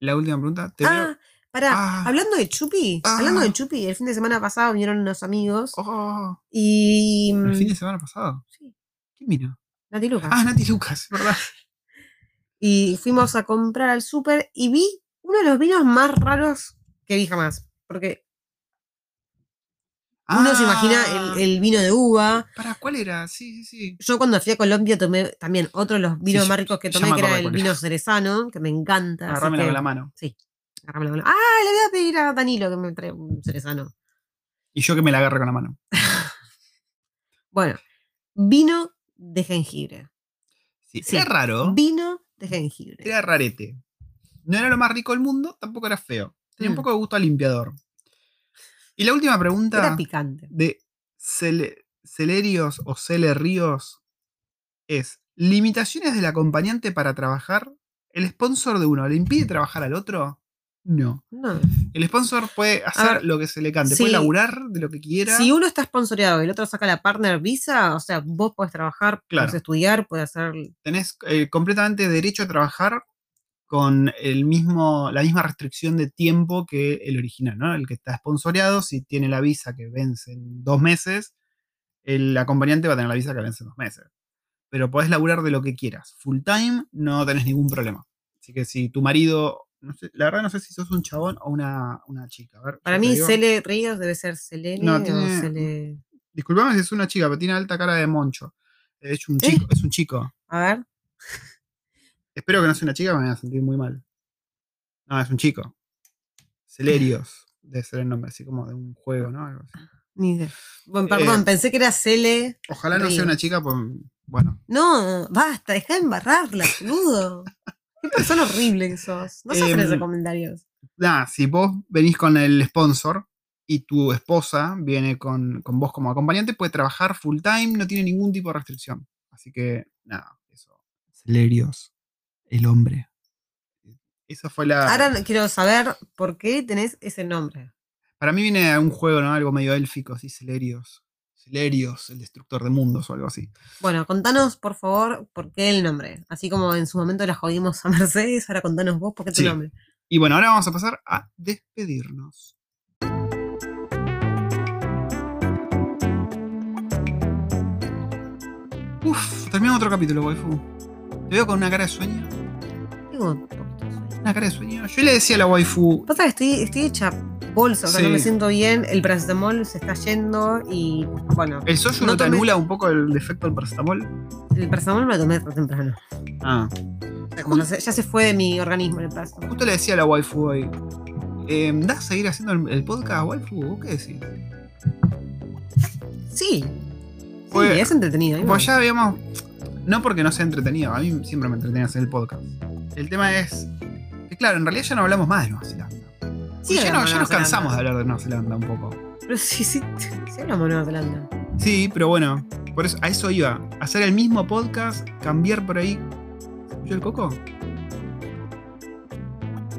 La última pregunta. Te veo- Ah, pará, Ah. hablando de Chupi, Ah. hablando de Chupi, el fin de semana pasado vinieron unos amigos Oh, y. el fin de mm, semana pasado. Sí, ¿Quién vino? Nati Lucas. Ah, Nati Lucas, ¿verdad? Y fuimos a comprar al súper y vi uno de los vinos más raros que vi jamás. Porque uno se imagina Ah, el, el vino de uva. ¿Para cuál era? Sí, sí, sí. Yo cuando fui a Colombia tomé también otro de los vinos Sí, más ricos que tomé, que era el vino era. cerezano, que me encanta. que- con la mano. Agárrame la mano. Ah, le voy a pedir a Danilo que me traiga un cerezano. Y yo que me la agarre con la mano. Bueno, vino de jengibre. Sí, Sí. Era raro. Vino de jengibre. Era rarete. No era lo más rico del mundo, tampoco era feo. Tenía un Mm. poco de gusto a limpiador. Y la última pregunta. Era picante. de Cele- Celerios o Ríos es limitaciones del acompañante para trabajar. ¿El sponsor de uno le impide trabajar al otro? No. No. El sponsor puede hacer ver, lo que se le cante, sí. puede laburar de lo que quiera. Si uno está sponsoreado y el otro saca la partner visa, o sea, vos podés trabajar, Claro. podés estudiar, podés hacer. Tenés eh, completamente derecho a trabajar con el mismo, la misma restricción de tiempo que el original, ¿no? El que está sponsoreado, si tiene la visa que vence en dos meses, el acompañante va a tener la visa que vence en dos meses. Pero podés laburar de lo que quieras. Full time, no tenés ningún problema. Así que si tu marido, no sé, la verdad no sé si sos un chabón o una, una chica. A ver, Para mí. Cele Ríos debe ser Selene No, o Cele. Disculpame si es una chica, pero tiene alta cara de moncho. De hecho, un ¿Eh? chico, es un chico. A ver. Espero que no sea una chica, me voy a sentir muy mal. No, es un chico. Celerios, debe ser el nombre, así como de un juego, ¿no? Algo así. Ni idea. Bueno, perdón, Eh, pensé que era Cele. Ojalá no sea una chica, pues bueno. No, basta, deja de embarrarla, boludo. Qué persona horrible que sos. No se Em, ofrece comentarios. Nada, si vos venís con el sponsor y tu esposa viene con, con vos como acompañante, puede trabajar full time, no tiene ningún tipo de restricción. Así que, nada, eso. Celerios, el hombre. Esa fue la. Ahora quiero saber por qué tenés ese nombre. Para mí viene a un juego, ¿no? Algo medio élfico, así, Celerios. Celerios, el destructor de mundos o algo así. Bueno, contanos, por favor, por qué el nombre. Así como en su momento la jodimos a Mercedes, ahora contanos vos por qué tu Sí. nombre. Y bueno, ahora vamos a pasar a despedirnos. Uf, terminamos otro capítulo, waifu. Te veo con una cara de sueño. Tengo un poquito de sueño. Una cara de sueño. Yo le decía a la waifu. Pasa que estoy, estoy hecha bolsa, o sea, Sí. no me siento bien, el paracetamol se está yendo y bueno, ¿El soyo No no, te tomé- anula un poco el defecto del paracetamol? el paracetamol me lo tomé temprano. Ah. O como no sé, ya se fue de mi organismo el paracetamol. Justo le decía a la waifu hoy. Eh, ¿Das a seguir haciendo el, el podcast, waifu? ¿Vos qué decís? Sí. Sí, Pues- es entretenido. Pues ya habíamos. No porque no sea entretenido, a mí siempre me entretiene hacer el podcast. El tema es claro, en realidad ya no hablamos más de Nueva Zelanda. Sí, ya, no- ya nos cansamos de hablar de Nueva Zelanda un poco. Pero sí, sí, sí hablamos de Nueva Zelanda. Sí, pero bueno, por eso, a eso iba. Hacer el mismo podcast, cambiar por ahí. ¿Se escuchó el coco?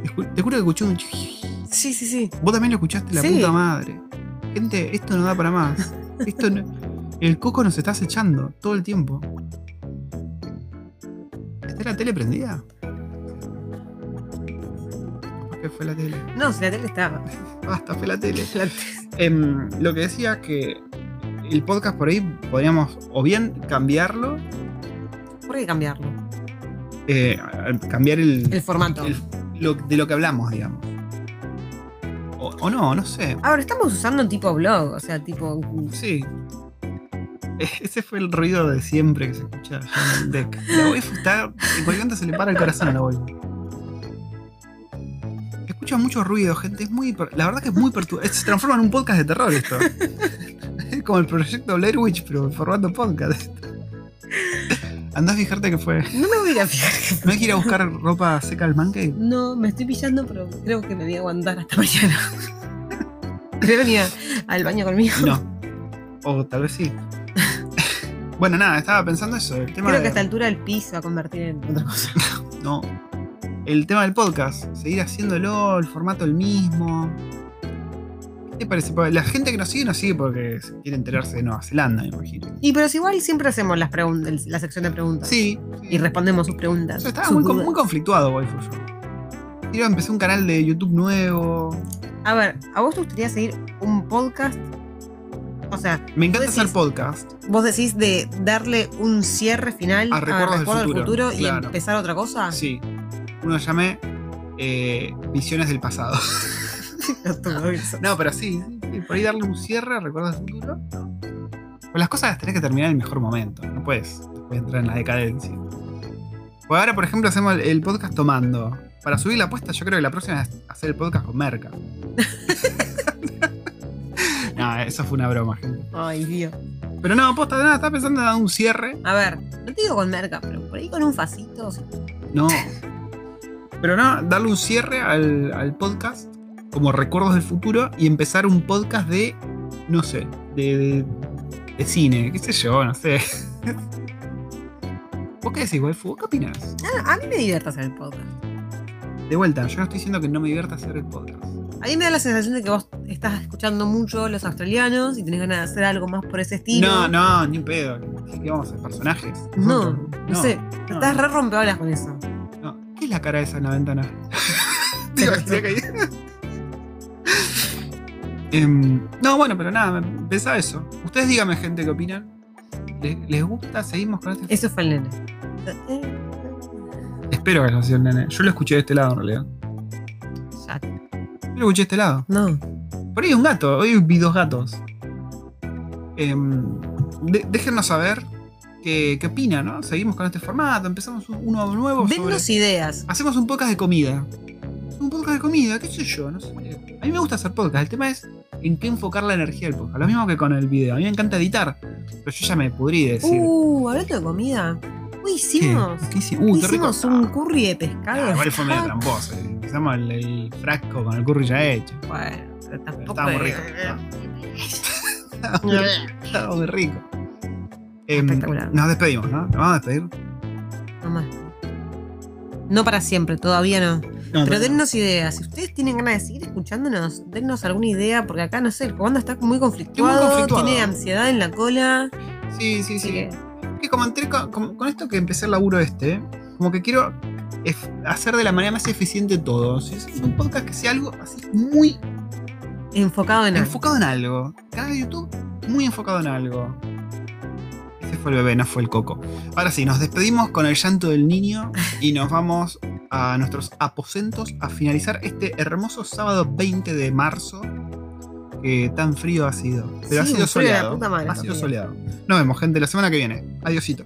Te ju- Te juro que escuché un. Sí, sí, sí. Vos también lo escuchaste, la Sí. puta madre. Gente, esto no da para más. Esto no- El coco nos está acechando todo el tiempo. ¿Está la tele prendida? ¿Por qué fue la tele? No, si la tele estaba. Basta, fue la tele. La- Em, lo que decía es que el podcast por ahí podríamos o bien cambiarlo, ¿Por qué cambiarlo? eh, cambiar el, El formato. el- lo- de lo que hablamos, digamos. O, o no, no sé. Ahora estamos usando tipo blog, o sea, tipo. Sí. E- Ese fue el ruido de siempre que se escucha en el deck. La waifu está. En cualquier momento se le para el corazón a la waifu. Mucho ruido, gente. Es muy. La verdad que es muy perturbador. Se transforma en un podcast de terror esto. Es como el proyecto Blair Witch, pero en formato podcast. Andás a fijarte que fue. No me voy a ir a fijar. ¿No hay que ir a buscar ropa seca al Mancave? No, me estoy pillando, pero creo que me voy a aguantar hasta mañana. ¿Querés venir al baño conmigo? No. O tal vez sí. Bueno, nada, estaba pensando eso. El tema Creo de- que a esta altura el piso va a convertir en otra cosa. No. El tema del podcast. Seguir haciéndolo, el formato el mismo. ¿Qué te parece? La gente que nos sigue nos sigue porque quiere enterarse de Nueva Zelanda, me imagino. Y pero si igual siempre hacemos las la sección de preguntas. Sí. Y respondemos sus preguntas. Yo estaba sus muy, con- muy conflictuado, waifu. yo. Quiero empezar un canal de YouTube nuevo. A ver, ¿a vos te gustaría seguir un podcast? O sea, Me encanta hacer podcast. vos decís de darle un cierre final A Recuerdos del Recuerdo Futuro, y empezar otra cosa. Sí. Uno llame eh, Visiones del pasado. No, pero sí, sí, por ahí darle un cierre a Recuerdos del Futuro. Pues las cosas las tenés que terminar en el mejor momento. No puedes después entrar en la decadencia. Pues ahora, por ejemplo, hacemos el, el podcast tomando. Para subir la apuesta, yo creo que la próxima es hacer el podcast con Merca. no, eso fue una broma, gente. Ay, Dios. Pero no, posta de nada, estaba pensando en dar un cierre. A ver, no te digo con merca, pero por ahí con un facito. No. Pero no, darle un cierre al, al podcast como recuerdos del futuro y empezar un podcast de, no sé, de, de, de cine, qué sé yo, no sé. ¿Vos qué decís, waifu? ¿Vos qué opinas? Ah, a mí me divierte hacer el podcast. De vuelta, yo no estoy diciendo que no me divierta hacer el podcast. A mí me da la sensación de que vos estás escuchando mucho los australianos y tenés ganas de hacer algo más por ese estilo. No, no, ni un pedo. ¿Qué, vamos a hacer? ¿Personajes? No, Nosotros. no, sé. no. Estás re rompeolas con eso. No. ¿Qué es la cara esa en la ventana? Digo, estoy acá ahí. Em, no, bueno, pero nada, pensaba eso. Ustedes díganme, gente, qué opinan. ¿Les, les gusta? ¿Seguimos con este? Eso fue el nene. Espero que haya sido el nene. Yo lo escuché de este lado, en realidad. Ya. Yo lo escuché de este lado. No. Por ahí hay un gato. Hoy vi dos gatos. De- déjennos saber qué, qué opinan, ¿no? Seguimos con este formato, empezamos un- uno nuevo. sobre- Dennos ideas. Hacemos un podcast de comida. Un podcast de comida, qué sé yo, no sé. A mí me gusta hacer podcast. El tema es en qué enfocar la energía del podcast. Lo mismo que con el video. A mí me encanta editar. Pero yo ya me pudrí de decir. Uh, hablando de comida. Hoy hicimos. ¿Qué hici- Uh, qué rico. hicimos un curry de pescado. Ah, igual fue medio tramposo. eh. Empezamos el, el frasco con el curry ya hecho. Bueno, pero tampoco. Estaba muy rico. Estaba muy, estaba Em, Espectacular. nos despedimos, ¿no? Nos vamos a despedir. No más. No para siempre, todavía no. No, Pero no. dennos ideas. Si ustedes tienen ganas de seguir escuchándonos, dennos alguna idea, porque acá no sé, el comando está muy conflictuado, conflictuado. tiene ansiedad en la cola. Sí, sí, sí. que- que como entré con, con- con esto que empecé el laburo este, como que quiero hacer de la manera más eficiente todo. Es un podcast que sea algo así muy enfocado en algo. enfocado en algo. Canal de YouTube muy enfocado en algo. Ese fue el bebé, no fue el coco. Ahora sí, nos despedimos con el llanto del niño y nos vamos a nuestros aposentos a finalizar este hermoso sábado 20 de marzo. Que tan frío ha sido. Pero ha sido soleado. puta madre, ha sido soleado. Nos vemos, gente, la semana que viene. Adiosito.